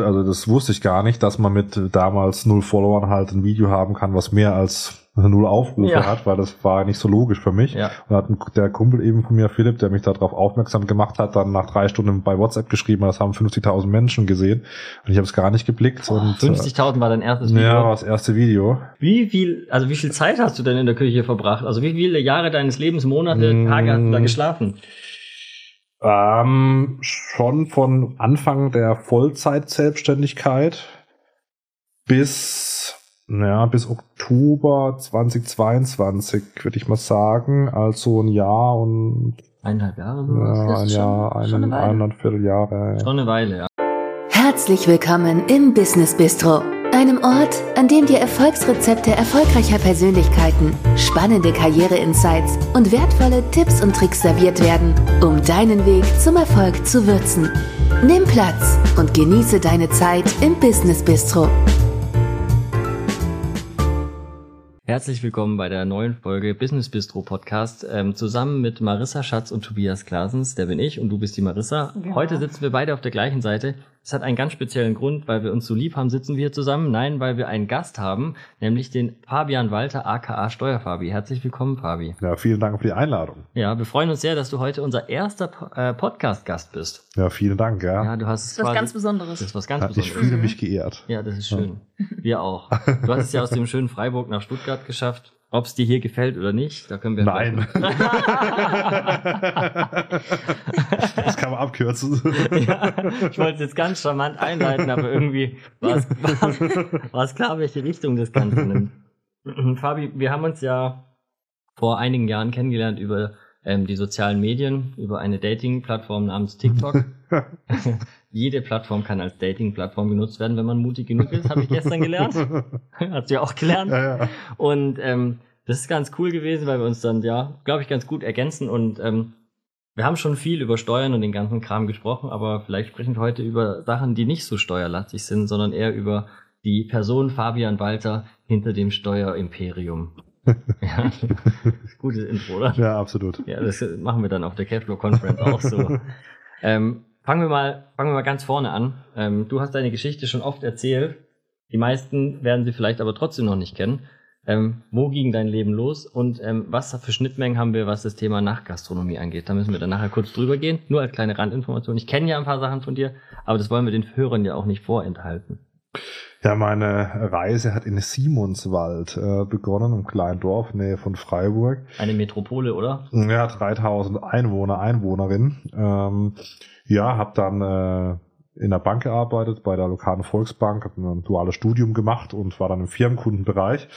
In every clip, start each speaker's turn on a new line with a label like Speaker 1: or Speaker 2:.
Speaker 1: Also das wusste ich gar nicht, dass man mit damals null Followern halt ein Video haben kann, was mehr als null Aufrufe
Speaker 2: Ja.
Speaker 1: hat, weil das war nicht so logisch für mich.
Speaker 2: Ja.
Speaker 1: Und hat der Kumpel eben von mir, Philipp, der mich darauf aufmerksam gemacht hat, dann nach drei Stunden bei WhatsApp geschrieben, das haben 50.000 Menschen gesehen und ich habe es gar nicht geblickt. und,
Speaker 2: 50.000 war dein erstes
Speaker 1: äh,
Speaker 2: Video.
Speaker 1: Ja, war das erste Video.
Speaker 2: Wie viel, also wie viel Zeit hast du denn in der Küche verbracht? Also wie viele Jahre deines Lebens, Monate,
Speaker 1: Mm.
Speaker 2: Tage hast du da geschlafen?
Speaker 1: Ähm, schon von Anfang der Vollzeit-Selbstständigkeit bis, ja, bis Oktober 2022, würde ich mal sagen. Also ein Jahr und
Speaker 2: Eineinhalb Jahre so?
Speaker 1: ja, ein
Speaker 3: schon-
Speaker 1: Jahr,
Speaker 3: schon
Speaker 1: einen,
Speaker 3: eine Weile.
Speaker 1: eineinhalb Vierteljahre. Ja.
Speaker 2: Schon eine Weile, ja.
Speaker 4: Herzlich willkommen im Business Bistro, einem Ort, an dem dir Erfolgsrezepte erfolgreicher Persönlichkeiten, spannende Karriere-Insights und wertvolle Tipps und Tricks serviert werden, um deinen Weg zum Erfolg zu würzen. Nimm Platz und genieße deine Zeit im Business Bistro.
Speaker 2: Herzlich willkommen bei der neuen Folge Business Bistro Podcast. Ähm, zusammen mit Marissa Schatz und Tobias Klasens, der bin ich und du bist die Marissa.
Speaker 3: Ja.
Speaker 2: Heute sitzen wir beide auf der gleichen Seite. Es hat einen ganz speziellen Grund, weil wir uns so lieb haben, sitzen wir hier zusammen. Nein, weil wir einen Gast haben, nämlich den Fabian Walter aka Steuerfabi. Herzlich willkommen, Fabi.
Speaker 1: ja, vielen Dank für die Einladung.
Speaker 2: Ja, wir freuen uns sehr, dass du heute unser erster äh, Podcast-Gast bist.
Speaker 1: Ja, vielen Dank, ja.
Speaker 2: Ja, du hast es
Speaker 3: Das ist was ganz Besonderes.
Speaker 2: Das ist was ganz
Speaker 1: Ja, ich
Speaker 2: Besonderes.
Speaker 1: fühle mich geehrt.
Speaker 2: Ja, das ist schön. Wir auch. Du hast es ja aus dem schönen Freiburg nach Stuttgart geschafft. Ob es dir hier gefällt oder nicht, da können wir.
Speaker 1: Nein. das kann man abkürzen.
Speaker 2: ja, ich wollte es jetzt ganz charmant einleiten, aber irgendwie war es, war es klar, welche Richtung das Ganze nimmt. Fabi, wir haben uns ja vor einigen Jahren kennengelernt über ähm, die sozialen Medien, über eine Dating-Plattform namens TikTok. Jede Plattform kann als Dating-Plattform genutzt werden, wenn man mutig genug ist, habe ich gestern gelernt. Hast du ja auch gelernt.
Speaker 1: ja, ja.
Speaker 2: Und ähm, das ist ganz cool gewesen, weil wir uns dann, ja, glaube ich, ganz gut ergänzen. Und ähm, wir haben schon viel über Steuern und den ganzen Kram gesprochen, aber vielleicht sprechen wir heute über Sachen, die nicht so steuerlastig sind, sondern eher über die Person Fabian Walter hinter dem Steuerimperium. ja, gutes Intro, oder?
Speaker 1: ja, absolut.
Speaker 2: Ja, das machen wir dann auf der Cashflow Conference auch so. ähm, fangen wir mal, fangen wir mal ganz vorne an. Ähm, du hast deine Geschichte schon oft erzählt. Die meisten werden sie vielleicht aber trotzdem noch nicht kennen. Ähm, wo ging dein Leben los und ähm, was für Schnittmengen haben wir, was das Thema Nachtgastronomie angeht? Da müssen wir dann nachher kurz drüber gehen. Nur als kleine Randinformation. Ich kenne ja ein paar Sachen von dir, aber das wollen wir den Hörern ja auch nicht vorenthalten.
Speaker 1: Ja, meine Reise hat in Simonswald äh, begonnen, im kleinen Dorf, Nähe von Freiburg.
Speaker 2: Eine Metropole, oder?
Speaker 1: Ja, 3000 Einwohner, Einwohnerin. Ähm, ja, habe dann äh, in der Bank gearbeitet, bei der lokalen Volksbank, habe ein duales Studium gemacht und war dann im Firmenkundenbereich.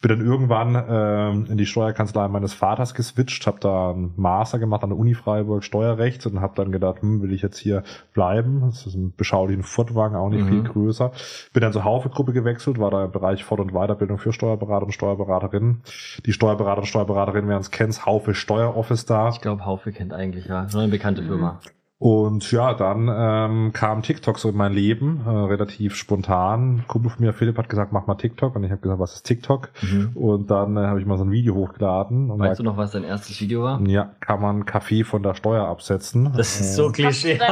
Speaker 1: Bin dann irgendwann ähm, in die Steuerkanzlei meines Vaters geswitcht, habe da einen Master gemacht an der Uni Freiburg Steuerrecht und habe dann gedacht, hm, will ich jetzt hier bleiben? Das ist ein beschaulichen Furtwagen, auch nicht
Speaker 2: Mhm.
Speaker 1: viel größer. Bin dann zur Haufe-Gruppe gewechselt, war da im Bereich Fort- und Weiterbildung für Steuerberater und Steuerberaterinnen. Die Steuerberater und Steuerberaterinnen, wer uns kennt, Haufe Steueroffice da.
Speaker 2: Ich glaube, Haufe kennt eigentlich ja. So eine bekannte Firma.
Speaker 1: Und ja, dann ähm, kam TikTok so in mein Leben, äh, relativ spontan. Ein Kumpel von mir, Philipp, hat gesagt, mach mal TikTok. Und ich habe gesagt, was ist TikTok?
Speaker 2: Mhm.
Speaker 1: Und dann äh, habe ich mal so ein Video hochgeladen. Und
Speaker 2: Weißt du noch, was dein erstes Video war?
Speaker 1: Ja, kann man Kaffee von der Steuer absetzen.
Speaker 2: Das ist so Klischee.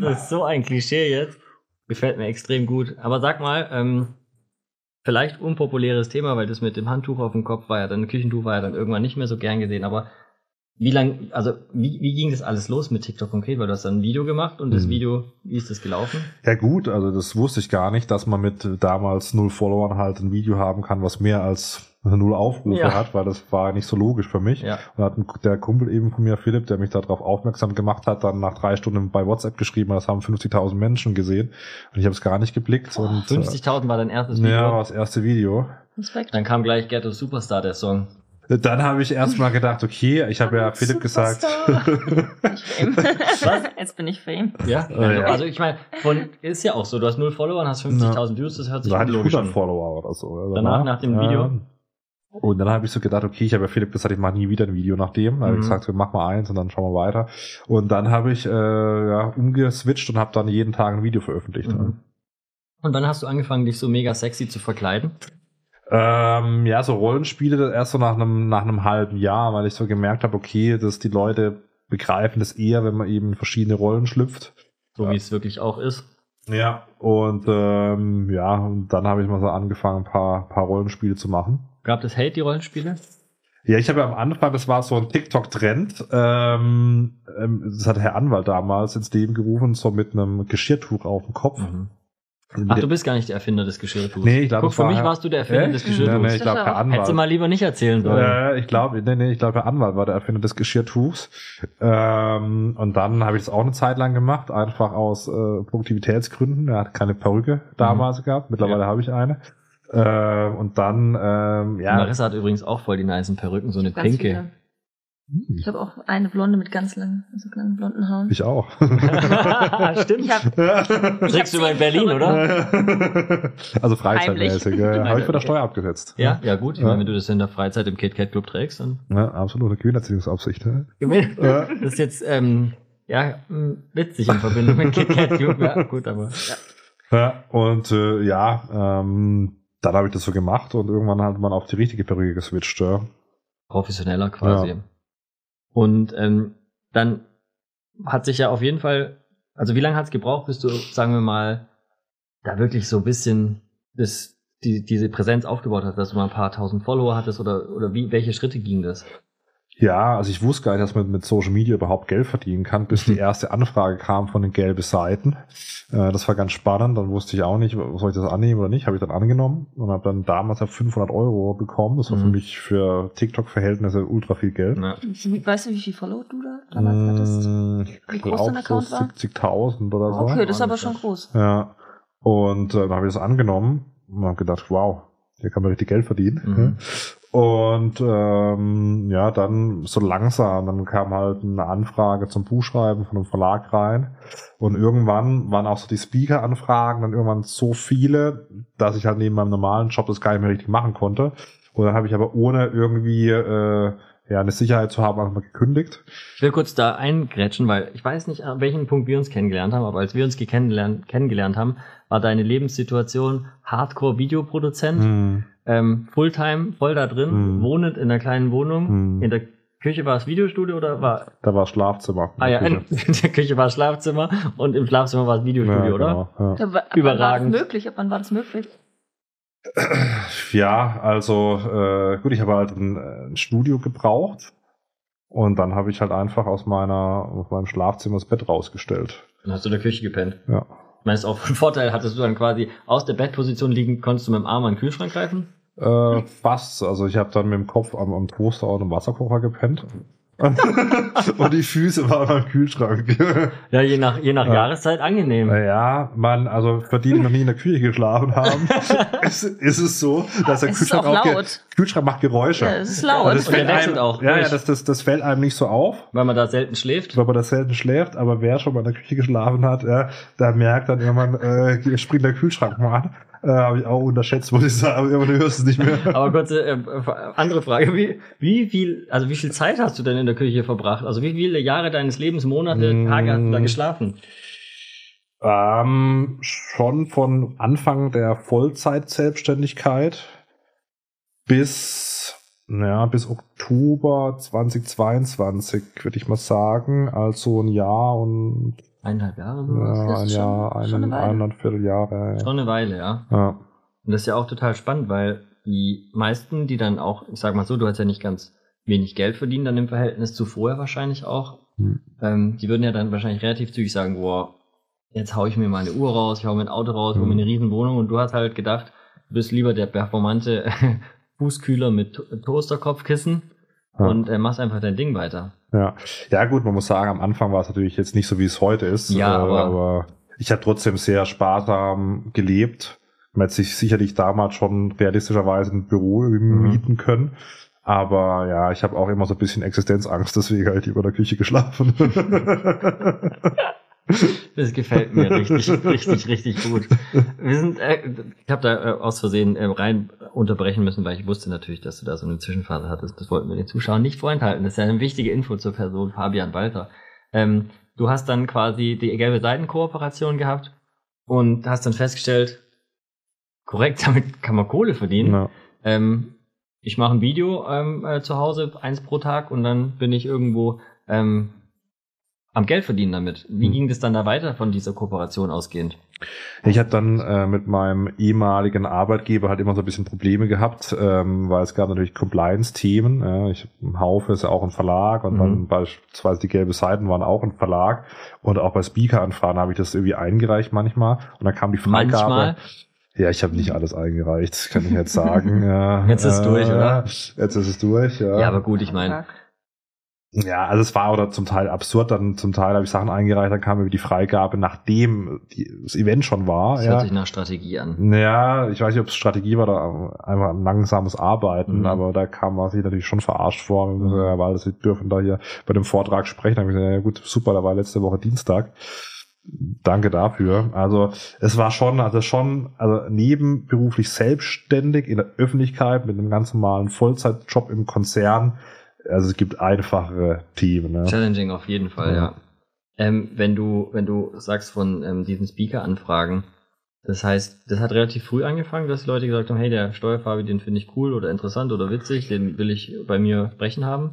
Speaker 2: Das ist so ein Klischee jetzt. Gefällt mir extrem gut. Aber sag mal, ähm, vielleicht unpopuläres Thema, weil das mit dem Handtuch auf dem Kopf war ja dann, Küchentuch war ja dann irgendwann nicht mehr so gern gesehen, aber wie lang, also wie, wie ging das alles los mit TikTok konkret? Weil du hast dann ein Video gemacht und das
Speaker 1: Mhm.
Speaker 2: Video, wie ist das gelaufen?
Speaker 1: Ja gut, also das wusste ich gar nicht, dass man mit damals null Followern halt ein Video haben kann, was mehr als null Aufrufe
Speaker 2: Ja.
Speaker 1: hat, weil das war nicht so logisch für mich.
Speaker 2: Ja.
Speaker 1: Und hat ein, der Kumpel eben von mir, Philipp, der mich darauf aufmerksam gemacht hat, dann nach drei Stunden bei WhatsApp geschrieben, das haben 50.000 Menschen gesehen und ich habe es gar nicht geblickt. und
Speaker 2: 50.000 war dein erstes
Speaker 1: äh,
Speaker 2: Video.
Speaker 1: ja, war das erste Video.
Speaker 3: Respekt.
Speaker 2: Dann kam gleich Ghetto Superstar, der Song.
Speaker 1: Dann habe ich erstmal gedacht, okay, ich habe ja Philipp gesagt.
Speaker 3: Ich Fame. Was? Jetzt bin ich Fame.
Speaker 2: Ja,
Speaker 1: Oh, ja.
Speaker 2: also ich meine, von ist ja auch so, du hast null Follower und hast 50.000 Views, das hört sich
Speaker 1: da hatte ich
Speaker 2: logisch
Speaker 1: 100
Speaker 2: an.
Speaker 1: Follower oder so. Also
Speaker 2: Danach, nach dem Video?
Speaker 1: Und dann habe ich so gedacht, okay, ich habe ja Philipp gesagt, ich mache nie wieder ein Video nach dem. Da habe
Speaker 2: Mhm.
Speaker 1: ich gesagt, wir machen mal eins und dann schauen wir weiter. Und dann habe ich äh, ja, umgeswitcht und habe dann jeden Tag ein Video veröffentlicht.
Speaker 2: Mhm. Und dann hast du angefangen, dich so mega sexy zu verkleiden.
Speaker 1: Ähm, ja, so Rollenspiele erst so nach einem, nach einem halben Jahr, weil ich so gemerkt habe, okay, dass die Leute begreifen das eher, wenn man eben in verschiedene Rollen schlüpft.
Speaker 2: So
Speaker 1: Ja.
Speaker 2: wie es wirklich auch ist.
Speaker 1: Ja, und ähm, ja, und dann habe ich mal so angefangen, ein paar, paar Rollenspiele zu machen.
Speaker 2: Gab es Hate, die Rollenspiele?
Speaker 1: Ja, ich habe ja am Anfang, das war so ein TikTok-Trend, ähm, ähm, das hat Herr Anwalt damals ins Leben gerufen, so mit einem Geschirrtuch auf dem Kopf.
Speaker 2: Mhm. Ach, du bist gar nicht der Erfinder des Geschirrtuchs.
Speaker 1: Nee, ich glaube,
Speaker 2: Guck, für mich warst du der Erfinder des
Speaker 1: Nee,
Speaker 2: Geschirrtuchs.
Speaker 1: nee, ich glaube, Herr Anwalt.
Speaker 2: Hättest du mal lieber nicht erzählen sollen.
Speaker 1: Äh, ich glaube, nee, nee, ich glaube, Herr Anwalt war der Erfinder des Geschirrtuchs. Ähm, und dann habe ich das auch eine Zeit lang gemacht, einfach aus äh, Produktivitätsgründen. Er hat keine Perücke damals gehabt. Mittlerweile habe ich eine. Äh, und dann, ähm, ja.
Speaker 2: Marissa hat übrigens auch voll die nicen Perücken, so eine
Speaker 3: Ganz
Speaker 2: pinke.
Speaker 3: viele. Ich habe auch eine Blonde mit ganz langen, so langen blonden Haaren.
Speaker 1: Ich auch.
Speaker 2: Stimmt.
Speaker 3: Ich hab,
Speaker 2: Trägst du mal in Berlin, oder?
Speaker 1: also freizeitmäßig. Ja, habe ich von der. Steuer abgesetzt.
Speaker 2: Ja, ja gut. Ich
Speaker 1: Ja.
Speaker 2: meine, wenn du das in der Freizeit im KitKat Club trägst, dann
Speaker 1: Ja, absolute Gewinnerziehungsaufsicht. Ja.
Speaker 2: Das ist jetzt ähm, ja witzig in Verbindung mit KitKat Club. Ja, gut, aber ja.
Speaker 1: Ja, und äh, ja, ähm, dann habe ich das so gemacht und irgendwann hat man auf die richtige Perücke geswitcht. Ja.
Speaker 2: professioneller quasi.
Speaker 1: Ja.
Speaker 2: Und ähm, dann hat sich ja auf jeden Fall, also wie lange hat es gebraucht, bis du, sagen wir mal, da wirklich so ein bisschen das, die, diese Präsenz aufgebaut hast, dass du mal ein paar tausend Follower hattest oder, oder wie, welche Schritte ging das?
Speaker 1: Ja, also ich wusste gar nicht, dass man mit Social Media überhaupt Geld verdienen kann, bis die erste Anfrage kam von den gelben Seiten. Äh, das war ganz spannend. Dann wusste ich auch nicht, soll ich das annehmen oder nicht. Habe ich dann angenommen und habe dann damals ja 500 Euro bekommen. Das war für
Speaker 2: Mhm.
Speaker 1: mich für TikTok-Verhältnisse ultra viel Geld.
Speaker 2: Ja.
Speaker 3: weißt du, wie viel Follower du da damals hattest?
Speaker 1: Mm, Ich
Speaker 3: Wie groß dein Account
Speaker 1: so
Speaker 3: war?
Speaker 1: 70.000 oder so.
Speaker 3: Okay, das ist aber schon groß.
Speaker 1: Ja. Und äh, dann habe ich das angenommen und habe gedacht, wow, hier kann man richtig Geld verdienen.
Speaker 2: Mhm.
Speaker 1: Und ähm, ja, dann so langsam, dann kam halt eine Anfrage zum Buchschreiben von einem Verlag rein. Und irgendwann waren auch so die Speaker-Anfragen dann irgendwann so viele, dass ich halt neben meinem normalen Job das gar nicht mehr richtig machen konnte. Und dann habe ich aber ohne irgendwie äh, ja eine Sicherheit zu haben einfach mal gekündigt.
Speaker 2: Ich will kurz da eingrätschen, weil ich weiß nicht, an welchem Punkt wir uns kennengelernt haben, aber als wir uns kennengelernt, kennengelernt haben, war deine Lebenssituation Hardcore-Videoproduzent,
Speaker 1: Hm.
Speaker 2: ähm, Fulltime, voll da drin,
Speaker 1: Hm.
Speaker 2: wohnend in einer kleinen Wohnung.
Speaker 1: Hm.
Speaker 2: In der Küche war es Videostudio oder war.
Speaker 1: Da war das Schlafzimmer.
Speaker 2: Ah ja, in,
Speaker 1: Küche.
Speaker 2: in der Küche war Schlafzimmer und im Schlafzimmer war es Videostudio,
Speaker 1: Ja,
Speaker 2: oder?
Speaker 1: genau, ja.
Speaker 3: Wann war
Speaker 2: Überragend.
Speaker 3: das möglich? Ab wann war das möglich?
Speaker 1: Ja, also äh, gut, ich habe halt ein, ein Studio gebraucht und dann habe ich halt einfach aus meiner aus meinem Schlafzimmer das Bett rausgestellt.
Speaker 2: Dann hast du in der Küche gepennt.
Speaker 1: Ja.
Speaker 2: Ich meine, es ist auch ein Vorteil, hattest du dann quasi aus der Bettposition liegen, konntest du mit dem Arm an den Kühlschrank greifen?
Speaker 1: Äh, fast. Also ich habe dann mit dem Kopf am, am Toaster und am Wasserkocher gepennt. Und die Füße waren am Kühlschrank.
Speaker 2: Ja, je nach, je nach
Speaker 1: Ja.
Speaker 2: Jahreszeit angenehm.
Speaker 1: ja, man, also für die, die noch nie in der Küche geschlafen haben, ist, ist es so, dass der
Speaker 3: Es ist
Speaker 1: Kühlschrank
Speaker 3: auch laut.
Speaker 1: Kühlschrank macht Geräusche.
Speaker 3: Ja, es ist laut.
Speaker 1: Das
Speaker 2: Und der
Speaker 1: fällt
Speaker 2: wechselt
Speaker 1: einem,
Speaker 2: auch
Speaker 1: Ja, ja, das, das, das fällt einem nicht so auf.
Speaker 2: Weil man da selten schläft.
Speaker 1: weil man das selten schläft, aber wer schon mal in der Küche geschlafen hat, ja, der merkt dann irgendwann, äh, springt der Kühlschrank mal an. Äh, Habe ich auch unterschätzt, muss ich sagen, aber irgendwann hörst du es nicht mehr.
Speaker 2: Aber kurze äh, andere Frage, wie, wie viel, also wie viel Zeit hast du denn in der Küche verbracht? Also wie viele Jahre deines Lebens, Monate,
Speaker 1: Mm.
Speaker 2: Tage hast du da geschlafen?
Speaker 1: Ähm, schon von Anfang der Vollzeit-Selbstständigkeit bis, naja, bis Oktober 2022, würde ich mal sagen. Also ein Jahr und
Speaker 2: Eineinhalb Jahre so?
Speaker 1: ja, ein Jahr,
Speaker 3: schon- schon
Speaker 1: einen,
Speaker 3: eine Weile.
Speaker 1: eineinviertel Jahre. Ja.
Speaker 2: Schon eine Weile, ja.
Speaker 1: Ja.
Speaker 2: Und das ist ja auch total spannend, weil die meisten, die dann auch, ich sag mal so, du hast ja nicht ganz wenig Geld verdient, dann im Verhältnis zu vorher wahrscheinlich auch.
Speaker 1: Hm.
Speaker 2: Ähm, die würden ja dann wahrscheinlich relativ zügig sagen, boah, jetzt hau ich mir meine Uhr raus, ich hau mir ein Auto raus, hol mir
Speaker 1: Hm.
Speaker 2: eine riesen Wohnung und du hast halt gedacht, du bist lieber der performante Fußkühler mit To- Toasterkopfkissen
Speaker 1: Ja.
Speaker 2: und äh, machst einfach dein Ding weiter.
Speaker 1: Ja. ja, gut, man muss sagen, am Anfang war es natürlich jetzt nicht so, wie es heute ist.
Speaker 2: Ja,
Speaker 1: äh,
Speaker 2: aber-
Speaker 1: aber ich habe trotzdem sehr sparsam gelebt. Man hätte sich sicherlich damals schon realistischerweise ein Büro
Speaker 2: Mhm.
Speaker 1: mieten können. Aber ja, ich habe auch immer so ein bisschen Existenzangst, deswegen halt über der Küche geschlafen.
Speaker 2: Das gefällt mir richtig, richtig, richtig gut. Wir sind, äh, ich habe da äh, aus Versehen äh, rein unterbrechen müssen, weil ich wusste natürlich, dass du da so eine Zwischenphase hattest. Das wollten wir den Zuschauern nicht vorenthalten. Das ist ja eine wichtige Info zur Person Fabian Walter. Ähm, du hast dann quasi die gelbe Seitenkooperation gehabt und hast dann festgestellt, korrekt, damit kann man Kohle verdienen.
Speaker 1: ja.
Speaker 2: Ähm, ich mache ein Video ähm, äh, zu Hause, eins pro Tag, und dann bin ich irgendwo ähm, am Geld verdienen damit. Wie
Speaker 1: Hm.
Speaker 2: ging das dann da weiter von dieser Kooperation ausgehend?
Speaker 1: Ich habe dann äh, mit meinem ehemaligen Arbeitgeber halt immer so ein bisschen Probleme gehabt, ähm, weil es gab natürlich Compliance-Themen. Ja. Ich Haufe ist ja auch ein Verlag und
Speaker 2: Mhm.
Speaker 1: dann beispielsweise die gelbe Seiten waren auch ein Verlag und auch bei Speaker-Anfragen habe ich das irgendwie eingereicht manchmal und dann kam die Freigabe.
Speaker 2: Manchmal.
Speaker 1: Ja, ich habe nicht alles eingereicht, kann ich jetzt sagen. ja,
Speaker 2: Jetzt ist es durch, oder?
Speaker 1: Jetzt ist es durch, ja.
Speaker 2: Ja, aber gut, ich meine,
Speaker 1: Ja, also es war oder zum Teil absurd, dann zum Teil habe ich Sachen eingereicht, dann kam mir die Freigabe, nachdem die, das Event schon war.
Speaker 2: das
Speaker 1: ja.
Speaker 2: hört sich nach Strategie an.
Speaker 1: Ja, ich weiß nicht, ob es Strategie war oder einfach ein langsames Arbeiten,
Speaker 2: Mhm.
Speaker 1: aber da kam man sich natürlich schon verarscht vor, ja, weil sie dürfen da hier bei dem Vortrag sprechen. Da habe ich gesagt, ja gut, super, da war letzte Woche Dienstag. Danke dafür. Also es war schon, also schon, also nebenberuflich selbstständig in der Öffentlichkeit mit einem ganz normalen Vollzeitjob im Konzern. Also es gibt einfachere Themen. Ne?
Speaker 2: Challenging auf jeden Fall,
Speaker 1: Ja.
Speaker 2: ja. Ähm, wenn du, wenn du sagst von ähm, diesen Speaker-Anfragen, das heißt, das hat relativ früh angefangen, dass die Leute gesagt haben, hey, der Steuerfabi, den finde ich cool oder interessant oder witzig, den will ich bei mir sprechen haben.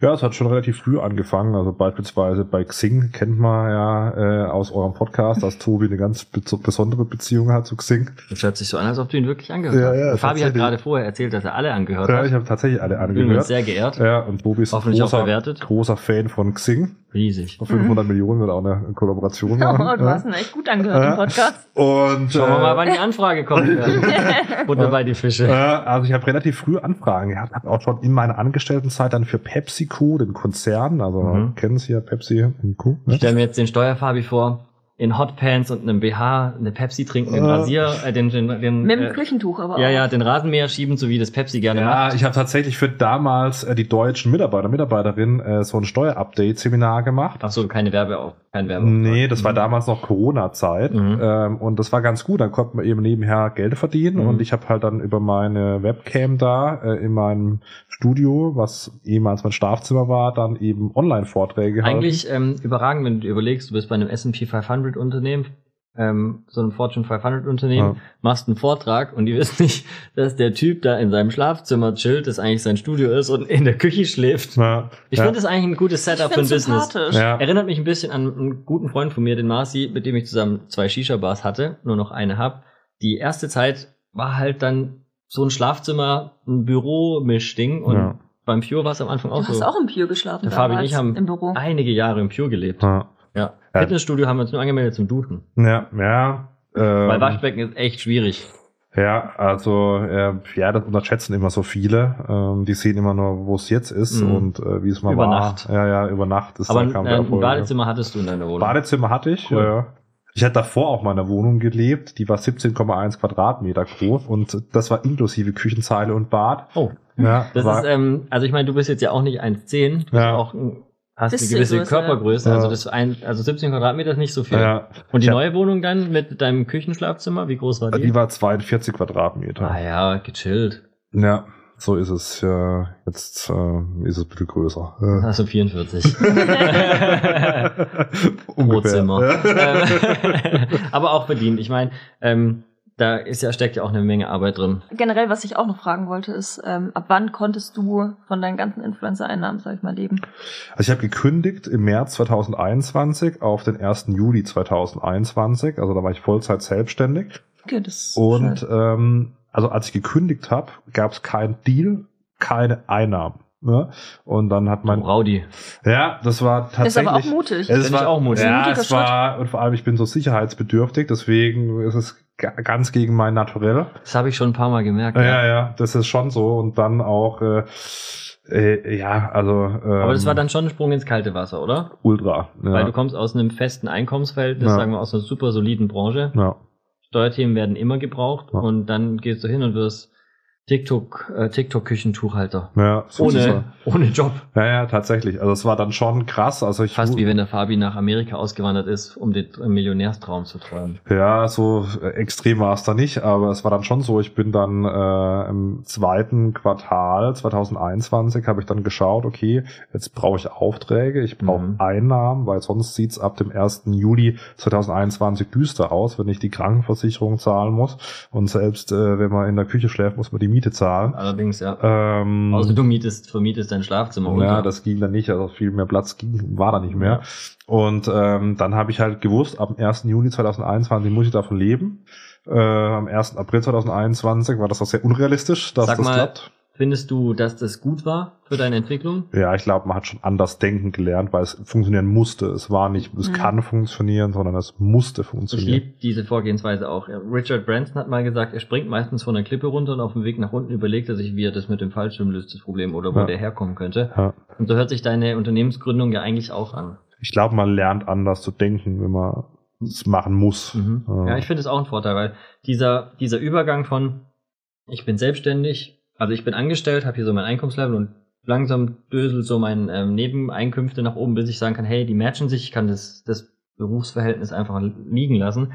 Speaker 1: Ja, es hat schon relativ früh angefangen. Also beispielsweise bei Xing kennt man ja äh, aus eurem Podcast, dass Tobi eine ganz be besondere Beziehung hat zu Xing.
Speaker 2: Das hört sich so an, als ob du ihn wirklich angehört
Speaker 1: Ja,
Speaker 2: hast.
Speaker 1: ja,
Speaker 2: Fabi hat gerade vorher erzählt, dass er alle angehört
Speaker 1: Ja,
Speaker 2: hat.
Speaker 1: ich habe tatsächlich alle
Speaker 2: Bin uns
Speaker 1: angehört.
Speaker 2: sehr geehrt.
Speaker 1: Ja, und Tobi ist ein großer, großer Fan von Xing.
Speaker 2: Riesig.
Speaker 1: Auf 500 Millionen wird auch eine Kollaboration machen.
Speaker 3: Oh, du
Speaker 1: ja.
Speaker 3: hast ihn echt gut angehört im
Speaker 1: Ja.
Speaker 3: Podcast.
Speaker 1: Und
Speaker 2: Schauen wir
Speaker 1: äh,
Speaker 2: mal, wann die Anfrage kommt. Butter bei die
Speaker 1: Äh,
Speaker 2: Fische.
Speaker 1: also ich habe relativ früh Anfragen gehabt, habe auch schon in meiner Angestelltenzeit dann für PepsiCo, den Konzern, also
Speaker 2: Mhm.
Speaker 1: kennen Sie ja Pepsi und Co.
Speaker 2: Ich
Speaker 1: Ne?
Speaker 2: stelle mir jetzt den Steuerfabi vor, in Hotpants und einem BH eine Pepsi trinken, den. Rasier, äh, den, den, den
Speaker 3: Mit dem
Speaker 2: äh,
Speaker 3: Küchentuch aber
Speaker 2: ja,
Speaker 3: auch.
Speaker 2: ja, den Rasenmäher schieben, so wie das Pepsi gerne
Speaker 1: Ja,
Speaker 2: macht.
Speaker 1: ich habe tatsächlich für damals äh, die deutschen Mitarbeiter, Mitarbeiterinnen äh, so ein Steuerupdate-Seminar gemacht.
Speaker 2: Ach so, keine Werbe auf, kein Werbe.
Speaker 1: Nee, das war damals noch Corona-Zeit
Speaker 2: Mhm.
Speaker 1: ähm, und das war ganz gut. Dann konnte man eben nebenher Geld verdienen
Speaker 2: Mhm.
Speaker 1: und ich habe halt dann über meine Webcam da äh, in meinem Studio, was ehemals mein Schlafzimmer war, dann eben Online-Vorträge.
Speaker 2: Eigentlich ähm, überragend, wenn du dir überlegst, du bist bei einem S&P 500 Unternehmen, ähm, so einem Fortune 500 Unternehmen,
Speaker 1: Ja.
Speaker 2: machst einen Vortrag und die wissen nicht, dass der Typ da in seinem Schlafzimmer chillt, das eigentlich sein Studio ist und in der Küche schläft.
Speaker 1: Ja,
Speaker 2: Ich
Speaker 1: ja,
Speaker 2: finde das eigentlich ein gutes Setup für ein Business. Erinnert mich ein bisschen an einen guten Freund von mir, den Marci, mit dem ich zusammen zwei Shisha-Bars hatte, nur noch eine hab. Die erste Zeit war halt dann so ein Schlafzimmer, ein Büro-Mischding und
Speaker 1: Ja.
Speaker 2: beim Pure war es am Anfang auch
Speaker 3: Du hast
Speaker 2: so.
Speaker 3: auch im Pure geschlafen
Speaker 2: Der Fabi und ich haben einige Jahre im Pure gelebt.
Speaker 1: Ja,
Speaker 2: Ja.
Speaker 1: Ja.
Speaker 2: Fitnessstudio haben wir uns nur angemeldet zum Duschen.
Speaker 1: ja, ja.
Speaker 2: Weil
Speaker 1: Ähm,
Speaker 2: Waschbecken ist echt schwierig.
Speaker 1: ja, also äh, ja, das unterschätzen immer so viele. Ähm, die sehen immer nur, wo es jetzt ist
Speaker 2: Mhm.
Speaker 1: und äh, wie es mal
Speaker 2: Über
Speaker 1: war.
Speaker 2: Nacht.
Speaker 1: Ja, ja, über Nacht ist
Speaker 2: Aber
Speaker 1: da kam
Speaker 2: äh, ein Badezimmer hattest du in deiner. Wohnung.
Speaker 1: Badezimmer hatte ich,
Speaker 2: Cool.
Speaker 1: ja, ja. Ich hatte davor auch mal in einer Wohnung gelebt, die war 17,1 Quadratmeter groß und das war inklusive Küchenzeile und Bad.
Speaker 2: oh,
Speaker 1: Ja,
Speaker 2: das ist, ähm, also ich meine, du bist jetzt ja auch nicht 1,10, du bist
Speaker 1: Ja.
Speaker 2: auch ein, hast eine gewisse Körpergröße,
Speaker 1: ja.
Speaker 2: also
Speaker 1: Ja.
Speaker 2: das ein, also 17 Quadratmeter ist nicht so viel.
Speaker 1: ja,
Speaker 2: Und die
Speaker 1: Ja.
Speaker 2: neue Wohnung dann mit deinem Küchenschlafzimmer, wie groß war die?
Speaker 1: die war 42 Quadratmeter.
Speaker 2: ah ja, gechillt.
Speaker 1: Ja, so ist es. Ja, jetzt äh, ist es ein bisschen größer. Ja.
Speaker 2: Also 44.
Speaker 1: Ungefähr.
Speaker 2: Wohnzimmer.
Speaker 1: Ja.
Speaker 2: Ähm, Aber auch verdient. Ich meine, ähm, da ist ja, steckt ja auch eine Menge Arbeit drin.
Speaker 3: Generell, was ich auch noch fragen wollte, ist, ähm, ab wann konntest du von deinen ganzen Influencer-Einnahmen, sag ich mal, leben?
Speaker 1: Also ich habe gekündigt im März 2021 auf den 1. Juli 2021. Also da war ich Vollzeit selbstständig.
Speaker 3: Okay, das ist
Speaker 1: Und
Speaker 3: schön.
Speaker 1: ähm, also als ich gekündigt habe, gab es keinen Deal, keine Einnahmen. Ne? Und dann hat mein
Speaker 2: Oh, Rowdy.
Speaker 1: ja, das war tatsächlich.
Speaker 3: ist aber auch mutig.
Speaker 1: Es war
Speaker 2: auch mutig.
Speaker 1: Ja, es war, und vor allem, ich bin so sicherheitsbedürftig, deswegen ist es ga- ganz gegen mein Naturell.
Speaker 2: Das habe ich schon ein paar Mal gemerkt.
Speaker 1: Ja, ja, das ist schon so. Und dann auch, äh, äh, ja, also. Ähm,
Speaker 2: Aber das war dann schon ein Sprung ins kalte Wasser, oder?
Speaker 1: Ultra. Ja.
Speaker 2: Weil du kommst aus einem festen Einkommensverhältnis,
Speaker 1: Ja.
Speaker 2: sagen wir aus einer super soliden Branche.
Speaker 1: ja.
Speaker 2: Steuerthemen werden immer gebraucht
Speaker 1: Ja.
Speaker 2: und dann gehst du hin und wirst TikTok, äh, TikTok-Küchentuchhalter.
Speaker 1: Ja, ist es.
Speaker 2: Ohne, ohne Job.
Speaker 1: Ja, ja, tatsächlich. Also es war dann schon krass. Also ich
Speaker 2: Fast wie wenn der Fabi nach Amerika ausgewandert ist, um den Millionärstraum zu träumen.
Speaker 1: Ja, so äh, extrem war es da nicht, aber es war dann schon so, ich bin dann äh, im zweiten Quartal 2021 habe ich dann geschaut, okay, jetzt brauche ich Aufträge, ich brauche
Speaker 2: Mhm.
Speaker 1: Einnahmen, weil sonst sieht's ab dem 1. Juli 2021 düster aus, wenn ich die Krankenversicherung zahlen muss und selbst äh, wenn man in der Küche schläft, muss man die Miete zahlen.
Speaker 2: Allerdings, ja.
Speaker 1: Ähm,
Speaker 2: Außer du mietest, vermietest dein Schlafzimmer
Speaker 1: ja,
Speaker 2: unter.
Speaker 1: das ging dann nicht, also viel mehr Platz ging, war da nicht mehr. Und ähm, dann habe ich halt gewusst, ab dem 1. Juni 2021 muss ich davon leben. Äh, am 1. April 2021 war das auch sehr unrealistisch, dass
Speaker 2: Sag
Speaker 1: das
Speaker 2: mal-
Speaker 1: klappt.
Speaker 2: Findest du, dass das gut war für deine Entwicklung?
Speaker 1: Ja, ich glaube, man hat schon anders denken gelernt, weil es funktionieren musste. Es war nicht, es
Speaker 3: Mhm.
Speaker 1: kann funktionieren, sondern es musste
Speaker 2: Ich
Speaker 1: funktionieren.
Speaker 2: liebe diese Vorgehensweise auch. Richard Branson hat mal gesagt, er springt meistens von der Klippe runter und auf dem Weg nach unten überlegt er sich, wie er das mit dem Fallschirm löst, das Problem, oder wo
Speaker 1: Ja.
Speaker 2: der herkommen könnte.
Speaker 1: Ja.
Speaker 2: Und so hört sich deine Unternehmensgründung ja eigentlich auch an.
Speaker 1: Ich glaube, man lernt anders zu denken, wenn man es machen muss.
Speaker 2: Mhm.
Speaker 1: Ja.
Speaker 2: Ja, ich finde es auch ein Vorteil, weil dieser, dieser Übergang von ich bin selbstständig, also ich bin angestellt, habe hier so mein Einkommenslevel und langsam döselt so mein ähm, Nebeneinkünfte nach oben, bis ich sagen kann, hey, die matchen sich, ich kann das, das Berufsverhältnis einfach liegen lassen.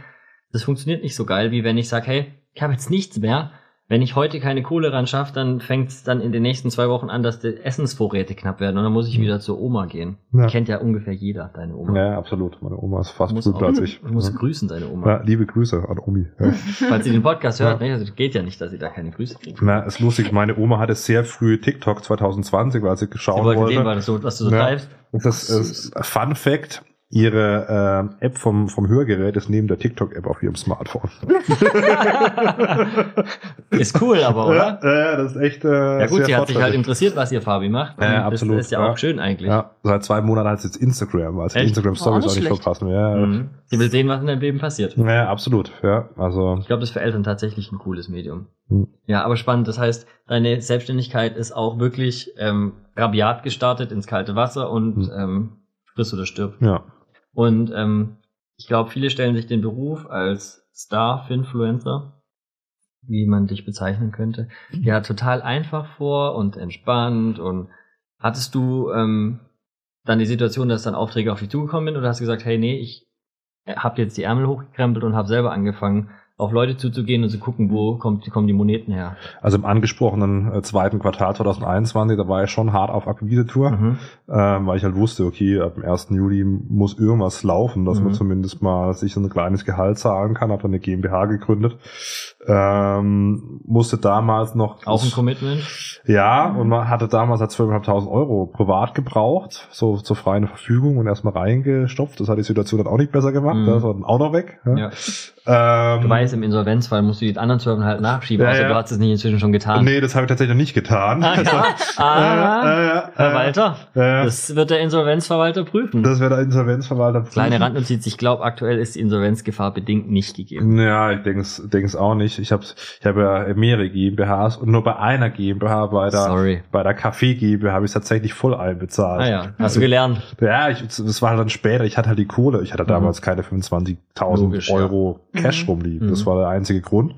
Speaker 2: Das funktioniert nicht so geil, wie wenn ich sage, hey, ich habe jetzt nichts mehr. Wenn ich heute keine Kohle ran schaffe, dann fängt es dann in den nächsten zwei Wochen an, dass die Essensvorräte knapp werden und dann muss ich
Speaker 1: Mhm.
Speaker 2: wieder zur Oma gehen.
Speaker 1: Ja.
Speaker 2: Kennt ja ungefähr jeder, deine Oma.
Speaker 1: ja, absolut. Meine Oma ist fast berühmter als ich.
Speaker 2: muss
Speaker 1: Ja.
Speaker 2: grüßen, deine Oma.
Speaker 1: Ja, liebe Grüße an Omi.
Speaker 2: Falls sie den Podcast hört, ne? Also geht ja nicht, dass sie da keine Grüße kriegt.
Speaker 1: Na, ist lustig. Meine Oma hatte sehr früh TikTok 2020, weil sie
Speaker 2: Sie
Speaker 1: schauen
Speaker 2: wollte
Speaker 1: wollte.
Speaker 2: sehen, was du, was du so treibst.
Speaker 1: Das ist Fun Fact. Ihre äh, App vom, vom Hörgerät ist neben der TikTok-App auf ihrem Smartphone.
Speaker 2: Ist cool, aber, oder?
Speaker 1: Ja, ja, das ist echt. Äh,
Speaker 2: Ja gut,
Speaker 1: sehr
Speaker 2: sie hat sich halt interessiert, was ihr Fabi macht.
Speaker 1: Ja,
Speaker 2: Und
Speaker 1: absolut,
Speaker 2: Das ist ja
Speaker 1: ja.
Speaker 2: auch schön eigentlich.
Speaker 1: Ja, seit zwei Monaten hat sie jetzt Instagram, also
Speaker 2: Echt?
Speaker 1: Instagram Stories
Speaker 3: Oh,
Speaker 1: auch
Speaker 3: nicht
Speaker 1: nicht
Speaker 3: schlecht.
Speaker 1: verpassen. Ja,
Speaker 2: Mhm. Sie will sehen, was in deinem Leben passiert.
Speaker 1: ja, absolut. Ja, also
Speaker 2: Ich glaube, das ist für Eltern tatsächlich ein cooles Medium.
Speaker 1: Mhm.
Speaker 2: Ja, aber spannend. Das heißt, deine Selbstständigkeit ist auch wirklich ähm, rabiat gestartet ins kalte Wasser und
Speaker 1: Mhm.
Speaker 2: ähm, friss oder stirb.
Speaker 1: ja,
Speaker 2: Und ähm, ich glaube, viele stellen sich den Beruf als Star-Finfluencer, wie man dich bezeichnen könnte, ja total einfach vor und entspannt. Und hattest du ähm, dann die Situation, dass dann Aufträge auf dich zugekommen sind? Oder hast du gesagt, hey, nee, ich habe jetzt die Ärmel hochgekrempelt und habe selber angefangen, auf Leute zuzugehen und zu gucken, wo kommt, kommen die Moneten her.
Speaker 1: also im angesprochenen äh, zweiten Quartal 2021, da war ich schon hart auf Akquise-Tour.
Speaker 2: Mhm.
Speaker 1: ähm, weil ich halt wusste, okay, ab dem 1. Juli muss irgendwas laufen, dass man
Speaker 2: Mhm.
Speaker 1: zumindest mal sich ein kleines Gehalt zahlen kann. Hab dann eine GmbH gegründet. Ähm, musste damals noch...
Speaker 2: Auch ein Commitment.
Speaker 1: Ja, und man hatte damals halt 12.500 Euro privat gebraucht, so zur freien Verfügung und erstmal reingestopft. Das hat die Situation dann auch nicht besser gemacht.
Speaker 2: Mhm.
Speaker 1: Das war dann auch noch weg. Ja.
Speaker 2: Ja.
Speaker 1: Ähm,
Speaker 2: Du weißt, im Insolvenzfall musst du die anderen zwölf halt nachschieben,
Speaker 1: Ja,
Speaker 2: außer
Speaker 1: ja.
Speaker 2: du hast es nicht inzwischen schon getan.
Speaker 1: Nee, das habe ich tatsächlich noch nicht getan.
Speaker 2: Ah, ja. ah,
Speaker 1: Äh, äh, äh,
Speaker 2: Herr Walter,
Speaker 1: äh,
Speaker 2: das wird der Insolvenzverwalter prüfen.
Speaker 1: das wäre der Insolvenzverwalter.
Speaker 2: Kleine
Speaker 1: prüfen.
Speaker 2: Randnotiz, ich glaube, aktuell ist die Insolvenzgefahr bedingt nicht gegeben.
Speaker 1: Ja, ich denke es denke es auch nicht. Ich habe ich hab ja mehrere GmbHs und nur bei einer GmbH, bei der,
Speaker 2: Sorry.
Speaker 1: bei der Kaffee GmbH, habe ich tatsächlich voll einbezahlt.
Speaker 2: Ah ja, hast du gelernt.
Speaker 1: Ja, ich, das war dann später. Ich hatte halt die Kohle. Ich hatte
Speaker 2: Mhm.
Speaker 1: damals keine 25.000
Speaker 2: Logisch, ja.
Speaker 1: Euro Cash
Speaker 3: Mhm.
Speaker 1: rumliegen. Das
Speaker 2: Mhm.
Speaker 1: war der einzige Grund.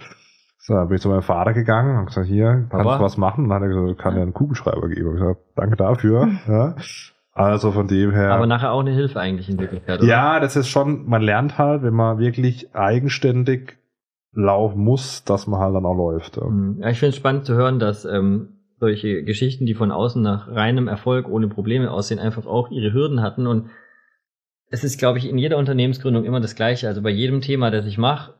Speaker 1: So, dann bin ich zu meinem Vater gegangen und gesagt, hier, kannst du was machen? Und dann hat er gesagt, kann ja einen Kugelschreiber geben. Ich gesagt, danke dafür. ja. Also von dem her.
Speaker 2: Aber nachher auch eine Hilfe eigentlich in Wirklichkeit, oder?
Speaker 1: Ja, das ist schon, man lernt halt, wenn man wirklich eigenständig laufen muss, dass man halt dann auch läuft. Ja.
Speaker 2: Mhm. Ich finde es spannend zu hören, dass ähm, solche Geschichten, die von außen nach reinem Erfolg ohne Probleme aussehen, einfach auch ihre Hürden hatten. Und es ist, glaube ich, in jeder Unternehmensgründung immer das Gleiche. Also bei jedem Thema, das ich mache,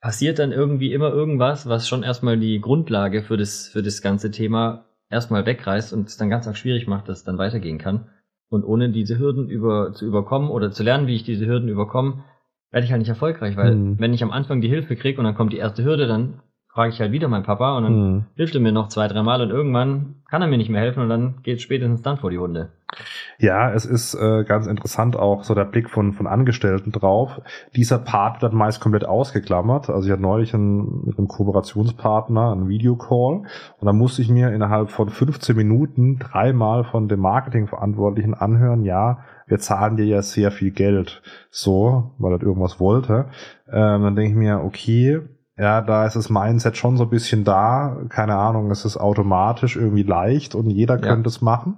Speaker 2: passiert dann irgendwie immer irgendwas, was schon erstmal die Grundlage für das, für das ganze Thema erstmal wegreißt und es dann ganz arg schwierig macht, dass es dann weitergehen kann. Und ohne diese Hürden über, zu überkommen oder zu lernen, wie ich diese Hürden überkomme, werde ich halt nicht erfolgreich, weil
Speaker 1: Mhm.
Speaker 2: wenn ich am Anfang die Hilfe kriege und dann kommt die erste Hürde, dann frage ich halt wieder meinen Papa und dann
Speaker 1: Hm.
Speaker 2: hilft er mir noch zwei, dreimal und irgendwann kann er mir nicht mehr helfen und dann geht spätestens dann vor die Hunde.
Speaker 1: Ja, es ist äh, ganz interessant auch so der Blick von, von Angestellten drauf. Dieser Part wird meist komplett ausgeklammert. Also ich hatte neulich einen, mit einem Kooperationspartner einen Videocall und da musste ich mir innerhalb von 15 Minuten dreimal von dem Marketingverantwortlichen anhören, ja, wir zahlen dir ja sehr viel Geld. So, weil er irgendwas wollte. Ähm, dann denke ich mir, okay, ja, da ist das Mindset schon so ein bisschen da. Keine Ahnung, es ist automatisch irgendwie leicht und jeder
Speaker 2: Ja.
Speaker 1: könnte es machen.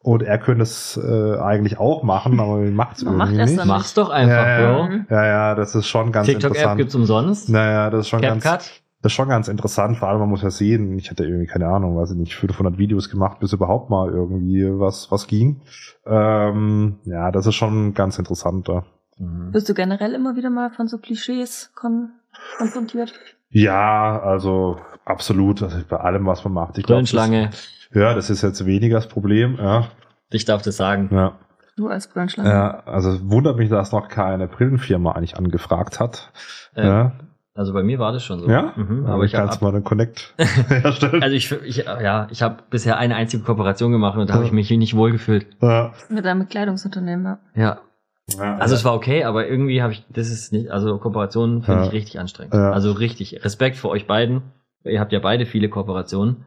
Speaker 1: Und er könnte es äh, eigentlich auch machen, aber er macht es
Speaker 3: Man
Speaker 1: irgendwie
Speaker 3: macht es
Speaker 1: nicht.
Speaker 2: Mach's doch einfach,
Speaker 1: ja, ja,
Speaker 2: Bro.
Speaker 1: ja, ja, das ist schon ganz
Speaker 2: TikTok-App
Speaker 1: interessant.
Speaker 2: gibt's umsonst.
Speaker 1: Naja, das ist schon ganz,
Speaker 2: CapCut.
Speaker 1: das ist schon ganz interessant. Vor allem, man muss ja sehen, ich hatte irgendwie keine Ahnung, weiß ich nicht, 500 Videos gemacht, bis überhaupt mal irgendwie was, was ging. Ähm, ja, das ist schon ganz interessant da.
Speaker 2: Mhm.
Speaker 3: Wirst du generell immer wieder mal von so Klischees kon konfrontiert?
Speaker 1: Ja, also Absolut, also bei allem, was man macht. Ich glaub,
Speaker 2: Brillenschlange,
Speaker 1: das, ja, das ist jetzt weniger das Problem. Ja,
Speaker 2: ich darf das sagen.
Speaker 1: ja.
Speaker 3: Du als Brillenschlange.
Speaker 1: ja also es wundert mich, dass noch keine Brillenfirma eigentlich angefragt hat.
Speaker 2: Äh,
Speaker 1: ja,
Speaker 2: Also bei mir war das schon so.
Speaker 1: ja?
Speaker 2: Mhm, aber ich
Speaker 1: kannst
Speaker 2: habe
Speaker 1: mal einen Connect herstellen.
Speaker 2: also ich, ich ja, ich habe bisher eine einzige Kooperation gemacht und da habe ich mich nicht wohl gefühlt.
Speaker 1: ja.
Speaker 3: Mit einem Bekleidungsunternehmen. ja.
Speaker 2: Ja,
Speaker 1: Ja,
Speaker 2: also es war okay, aber irgendwie habe ich, das ist nicht, also Kooperationen finde
Speaker 1: Ja.
Speaker 2: ich richtig anstrengend.
Speaker 1: Ja.
Speaker 2: Also richtig, Respekt vor euch beiden. Ihr habt ja beide viele Kooperationen.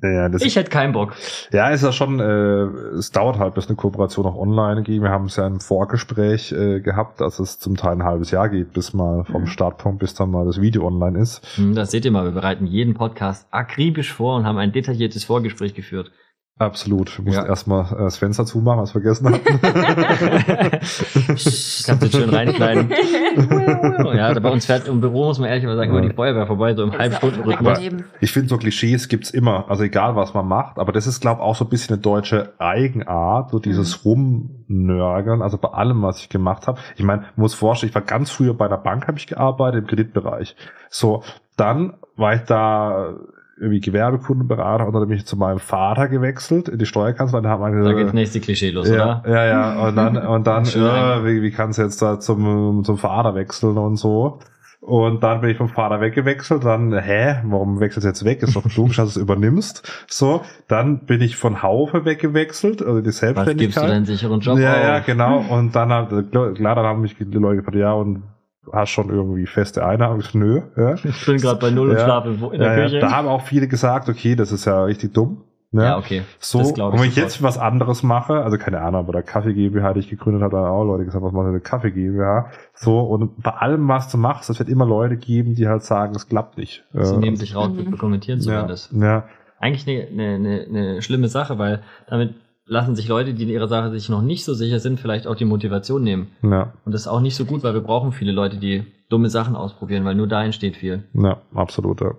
Speaker 1: ja, ja,
Speaker 2: Ich hätte keinen Bock.
Speaker 1: Ja, ist ja schon, äh, es dauert halt, bis eine Kooperation auch online geht. Wir haben es ja im Vorgespräch äh, gehabt, dass es zum Teil ein halbes Jahr geht, bis mal vom
Speaker 3: Mhm.
Speaker 1: Startpunkt, bis dann mal das Video online ist.
Speaker 2: Hm, Das seht ihr mal, wir bereiten jeden Podcast akribisch vor und haben ein detailliertes Vorgespräch geführt.
Speaker 1: Absolut. Wir mussten
Speaker 2: Ja.
Speaker 1: erstmal äh, das Fenster zumachen, was wir vergessen hatten.
Speaker 2: Kannst du schön reinschneiden. ja, bei uns fährt im Büro, muss man ehrlich mal sagen, immer die Feuerwehr vorbei, so im
Speaker 3: ja
Speaker 2: Halbstundenrhythmus.
Speaker 1: Ich finde, so Klischees gibt's immer, also egal was man macht, aber das ist, glaube auch so ein bisschen eine deutsche Eigenart, so dieses Rumnörgeln, also bei allem, was ich gemacht habe. Ich meine, muss vorstellen, ich war ganz früher bei der Bank, habe ich gearbeitet, im Kreditbereich. So, dann war ich da irgendwie Gewerbekundenberater und dann bin ich zu meinem Vater gewechselt in die Steuerkanzlei. Da hat man
Speaker 2: Da geht's nächste Klischee los,
Speaker 1: ja,
Speaker 2: oder?
Speaker 1: ja, ja, und dann, und dann, ja, wie, wie kannst du jetzt da zum, zum Vater wechseln und so. Und dann bin ich vom Vater weggewechselt, dann, hä, warum wechselst du jetzt weg? Ist doch logisch, dass du es übernimmst. So, dann bin ich von Haufe weggewechselt, also die
Speaker 2: Was
Speaker 1: Selbstständigkeit.
Speaker 2: gibst du deinen sicheren Job
Speaker 1: ja,
Speaker 2: auf?
Speaker 1: ja, genau. Und dann, klar, dann haben mich die Leute gefragt, ja, und hast schon irgendwie feste Einnahme? Ich so, Nö, ja.
Speaker 2: Ich bin gerade bei Null und
Speaker 1: Ja.
Speaker 2: schlafe in der
Speaker 1: ja,
Speaker 2: Küche.
Speaker 1: ja. Da haben auch viele gesagt, okay, das ist ja richtig dumm. Ne?
Speaker 2: Ja, okay.
Speaker 1: So, und
Speaker 2: ich
Speaker 1: wenn ich
Speaker 2: sofort.
Speaker 1: jetzt was anderes mache, also keine Ahnung, bei der Kaffee GmbH, die ich gegründet habe, dann auch Leute gesagt, was macht eine Kaffee GmbH? So, und bei allem, was du machst, es wird immer Leute geben, die halt sagen, es klappt nicht.
Speaker 2: Sie
Speaker 1: Äh,
Speaker 2: nehmen sich raus,
Speaker 3: Mhm.
Speaker 2: dokumentieren
Speaker 1: ja,
Speaker 2: zumindest.
Speaker 1: ja,
Speaker 2: Eigentlich eine, eine, eine, eine schlimme Sache, weil damit lassen sich Leute, die in ihrer Sache sich noch nicht so sicher sind, vielleicht auch die Motivation nehmen.
Speaker 1: ja,
Speaker 2: Und das ist auch nicht so gut, weil wir brauchen viele Leute, die dumme Sachen ausprobieren, weil nur da entsteht viel.
Speaker 1: ja, absolut, ja.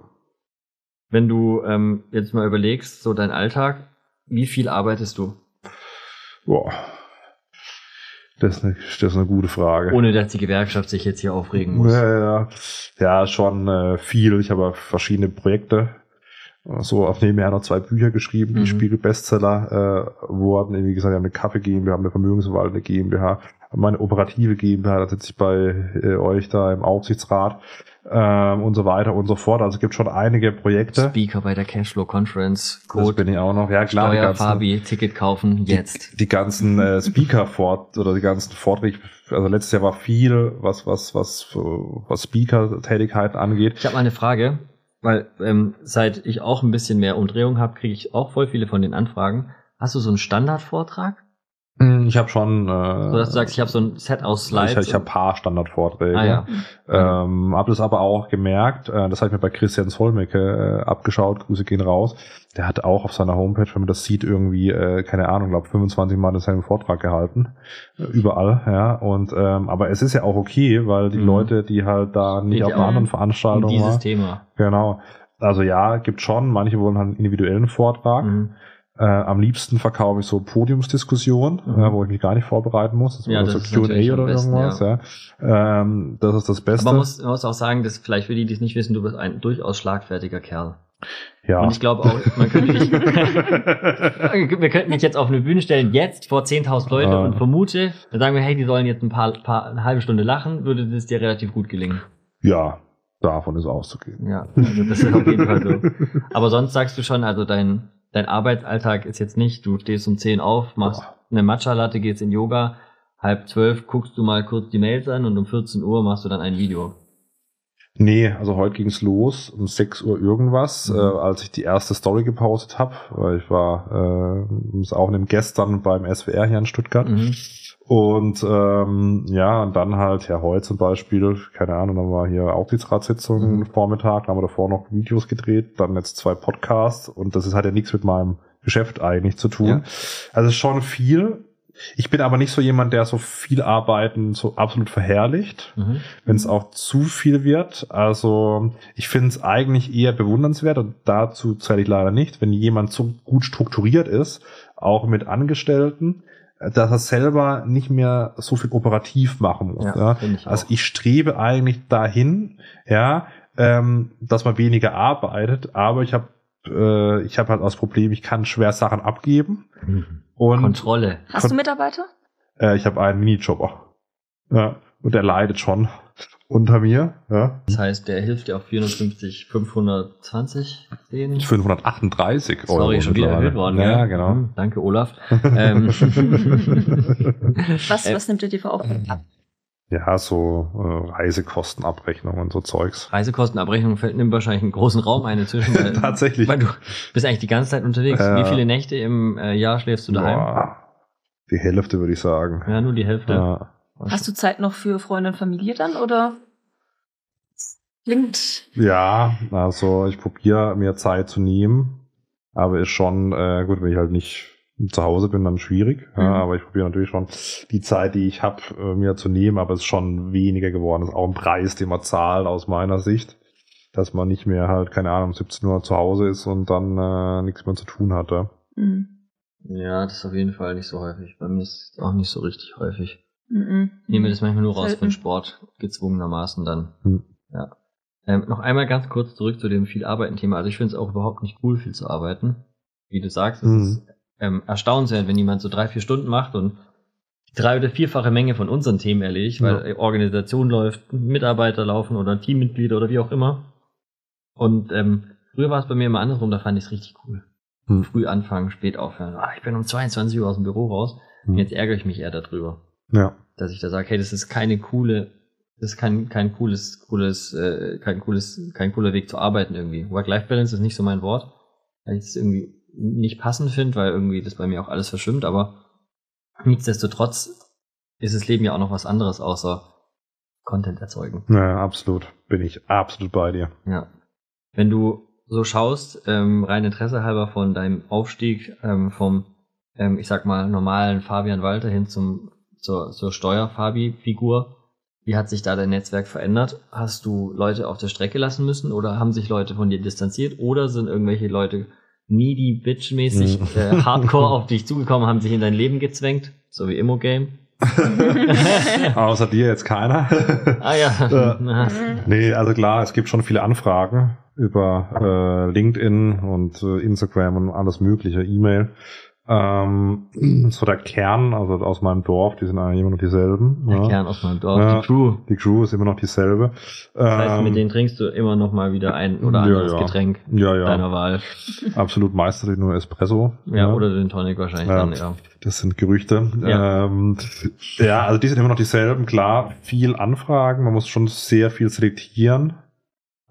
Speaker 2: Wenn du ähm, jetzt mal überlegst, so dein Alltag, wie viel arbeitest du?
Speaker 1: Boah. Das ist, eine, das ist eine gute Frage.
Speaker 2: Ohne dass die Gewerkschaft sich jetzt hier aufregen muss.
Speaker 1: Ja, ja, ja, schon äh, viel. Ich habe verschiedene Projekte. So auf nebenher noch zwei Bücher geschrieben, die
Speaker 2: Mhm.
Speaker 1: Spiegel-Bestseller äh, wurden. Wie gesagt, wir haben eine Kaffee GmbH, eine Vermögensverwaltende GmbH, meine operative GmbH, da sitze ich bei äh, euch da im Aufsichtsrat ähm, und so weiter und so fort. Also es gibt schon einige Projekte.
Speaker 2: Speaker bei der Cashflow Conference,
Speaker 1: Das
Speaker 2: Code,
Speaker 1: bin ich auch noch. Ja, klar, die
Speaker 2: Steuer,
Speaker 1: ganzen,
Speaker 2: Fabi, Ticket kaufen, jetzt.
Speaker 1: die ganzen äh, Speaker-Fort oder die ganzen Vorträge. Also letztes Jahr war viel, was was was was Speaker-Tätigkeiten angeht.
Speaker 2: Ich habe mal eine Frage, weil ähm, seit ich auch ein bisschen mehr Umdrehung habe, kriege ich auch voll viele von den Anfragen. Hast du so einen Standardvortrag?
Speaker 1: Hm, Ich habe schon. Äh,
Speaker 2: So dass du sagst, ich habe so ein Set aus Slides.
Speaker 1: ich, ich habe paar Standardvorträge.
Speaker 2: ah, ja.
Speaker 1: Ähm, habe das aber auch gemerkt, äh, das habe ich mir bei Christian Solmecke äh, abgeschaut, Grüße gehen raus. Der hat auch auf seiner Homepage, wenn man das sieht, irgendwie, äh, keine Ahnung, glaube 25 Mal denselben Vortrag gehalten. Äh, überall, ja. Und ähm, aber es ist ja auch okay, weil die
Speaker 2: Mhm.
Speaker 1: Leute, die halt da nicht
Speaker 2: Geht
Speaker 1: auf einer anderen
Speaker 2: um
Speaker 1: Veranstaltung
Speaker 2: dieses
Speaker 1: waren.
Speaker 2: Thema.
Speaker 1: Genau. Also ja, gibt schon, manche wollen halt einen individuellen Vortrag.
Speaker 2: Mhm.
Speaker 1: Äh, am liebsten verkaufe ich so Podiumsdiskussionen,
Speaker 2: Mhm.
Speaker 1: äh, wo ich mich gar nicht vorbereiten muss. Das
Speaker 2: Ja, das
Speaker 1: so Q&A oder
Speaker 2: besten,
Speaker 1: irgendwas. Ja. Ähm, das ist das Beste.
Speaker 2: Aber man muss, man muss auch sagen, dass vielleicht für die, die es nicht wissen, du bist ein durchaus schlagfertiger Kerl.
Speaker 1: ja.
Speaker 2: Und ich glaube auch, man könnte dich, wir könnten dich jetzt auf eine Bühne stellen, jetzt vor 10.000 Leute
Speaker 1: Ah.
Speaker 2: und vermute, dann sagen wir, hey, die sollen jetzt ein paar, paar, eine halbe Stunde lachen, würde das dir relativ gut gelingen.
Speaker 1: ja, davon ist auszugehen.
Speaker 2: Ja, also das ist auf jeden Fall so. Aber sonst sagst du schon, also dein, dein Arbeitsalltag ist jetzt nicht, du stehst um 10 auf, machst
Speaker 1: Boah.
Speaker 2: eine Matcha-Latte, gehst in Yoga, halb zwölf guckst du mal kurz die Mails an und um 14 Uhr machst du dann ein Video.
Speaker 1: Nee, also heute ging's los um 6 Uhr irgendwas,
Speaker 2: Mhm.
Speaker 1: äh, als ich die erste Story gepostet habe, weil ich war äh, auch einem gestern beim SWR hier in Stuttgart.
Speaker 2: Mhm.
Speaker 1: Und ähm, ja, und dann halt, ja, heute zum Beispiel, keine Ahnung, dann war hier Aufsichtsratssitzung
Speaker 2: Mhm.
Speaker 1: Vormittag, dann haben wir davor noch Videos gedreht, dann jetzt zwei Podcasts und das ist, hat ja nichts mit meinem Geschäft eigentlich zu tun.
Speaker 2: Ja.
Speaker 1: Also schon viel. Ich bin aber nicht so jemand, der so viel Arbeiten so absolut verherrlicht,
Speaker 2: Mhm.
Speaker 1: wenn es auch zu viel wird. Also ich finde es eigentlich eher bewundernswert und dazu zähle ich leider nicht, wenn jemand so gut strukturiert ist, auch mit Angestellten, dass er selber nicht mehr so viel operativ machen muss.
Speaker 2: Ja,
Speaker 1: Ja,
Speaker 2: ich
Speaker 1: also ich strebe eigentlich dahin, ja, ähm, dass man weniger arbeitet, aber ich habe äh, ich habe halt das Problem, ich kann schwer Sachen abgeben und
Speaker 2: Kontrolle.
Speaker 3: Hast
Speaker 1: Kon-
Speaker 3: du Mitarbeiter?
Speaker 1: äh, ich habe einen Minijobber. Ja, und der leidet schon unter mir, ja.
Speaker 2: Das heißt, der hilft dir auf 450, 520 sehen.
Speaker 1: 538 Euro.
Speaker 2: Sorry, schon wieder erhöht worden.
Speaker 1: Ja,
Speaker 2: gell?
Speaker 1: genau.
Speaker 2: Hm, Danke, Olaf. ähm,
Speaker 3: Was,
Speaker 2: Äh,
Speaker 3: was nimmt ihr dir für Aufgaben ab?
Speaker 1: Ja, so äh, Reisekostenabrechnungen und so Zeugs.
Speaker 2: Reisekostenabrechnung fällt, nimmt wahrscheinlich einen großen Raum ein inzwischen. Weil,
Speaker 1: Tatsächlich.
Speaker 2: weil du bist eigentlich die ganze Zeit unterwegs.
Speaker 1: Ja.
Speaker 2: Wie viele Nächte im äh, Jahr schläfst du daheim?
Speaker 1: Boah, die Hälfte würde ich sagen.
Speaker 2: Ja, nur die Hälfte.
Speaker 1: Ja.
Speaker 3: Hast du Zeit noch für Freunde und Familie dann oder? Klingt.
Speaker 1: Ja, also ich probiere mir Zeit zu nehmen, aber ist schon, äh, gut, wenn ich halt nicht zu Hause bin, dann schwierig. Ja,
Speaker 3: Mhm.
Speaker 1: aber ich probiere natürlich schon die Zeit, die ich habe, äh, mir zu nehmen, aber es ist schon weniger geworden. Das ist auch ein Preis, den man zahlt aus meiner Sicht, dass man nicht mehr halt, keine Ahnung, um 17 Uhr zu Hause ist und dann äh, nichts mehr zu tun hatte.
Speaker 3: Mhm.
Speaker 2: Ja, das ist auf jeden Fall nicht so häufig. Bei mir ist es auch nicht so richtig häufig.
Speaker 3: Mhm.
Speaker 2: Ich nehme das manchmal nur raus für
Speaker 3: Selten.
Speaker 2: den Sport, gezwungenermaßen dann.
Speaker 1: Hm.
Speaker 2: Ja. Ähm, noch einmal ganz kurz zurück zu dem viel Arbeiten-Thema. Also ich finde es auch überhaupt nicht cool, viel zu arbeiten. Wie du sagst, es
Speaker 1: Mhm.
Speaker 2: ist ähm, erstaunenswert, wenn jemand so drei, vier Stunden macht und drei- oder vierfache Menge von unseren Themen erledigt, weil
Speaker 1: Ja.
Speaker 2: Organisation läuft, Mitarbeiter laufen oder Teammitglieder oder wie auch immer. Und ähm, früher war es bei mir immer andersrum, da fand ich es richtig cool.
Speaker 1: Hm.
Speaker 2: Früh anfangen, spät aufhören. Ah, ich bin um 22 Uhr aus dem Büro raus.
Speaker 1: Hm.
Speaker 2: Jetzt ärgere ich mich eher darüber
Speaker 1: Ja.
Speaker 2: dass ich da sage, hey, das ist keine coole, das ist kein, kein cooles, cooles, äh, kein cooles, kein cooler Weg zu arbeiten irgendwie. Work-Life-Balance ist nicht so mein Wort, weil ich es irgendwie nicht passend finde, weil irgendwie das bei mir auch alles verschwimmt, aber nichtsdestotrotz ist das Leben ja auch noch was anderes außer Content erzeugen.
Speaker 1: ja, absolut. Bin ich absolut bei dir.
Speaker 2: Ja. Wenn du so schaust, ähm, rein Interesse halber von deinem Aufstieg ähm, vom, ähm, ich sag mal, normalen Fabian Walter hin zum, zur, zur Steuer-Fabi-Figur, wie hat sich da dein Netzwerk verändert? Hast du Leute auf der Strecke lassen müssen oder haben sich Leute von dir distanziert oder sind irgendwelche Leute needy, bitch-mäßig,
Speaker 1: Mhm.
Speaker 2: äh, hardcore auf dich zugekommen, haben sich in dein Leben gezwängt, so wie Immo-Game?
Speaker 1: Außer dir jetzt keiner.
Speaker 2: Ah ja.
Speaker 1: Äh, Nee, also klar, es gibt schon viele Anfragen über äh, LinkedIn und äh, Instagram und alles mögliche, E-Mail. Ähm, so der Kern, also aus meinem Dorf, die sind eigentlich immer noch dieselben.
Speaker 2: der
Speaker 1: ja.
Speaker 2: Kern aus meinem Dorf,
Speaker 1: Ja.
Speaker 2: die Crew.
Speaker 1: Die Crew ist immer noch dieselbe.
Speaker 2: Das heißt,
Speaker 1: Ähm,
Speaker 2: mit denen trinkst du immer noch mal wieder ein oder anderes
Speaker 1: ja.
Speaker 2: Getränk
Speaker 1: ja, ja,
Speaker 2: deiner Wahl.
Speaker 1: absolut meist natürlich nur Espresso.
Speaker 2: Ja, oder den Tonic wahrscheinlich
Speaker 1: Ja.
Speaker 2: dann, ja.
Speaker 1: Das sind Gerüchte.
Speaker 2: Ja.
Speaker 1: Ähm, ja, also die sind immer noch dieselben. Klar, viel Anfragen. Man muss schon sehr viel selektieren.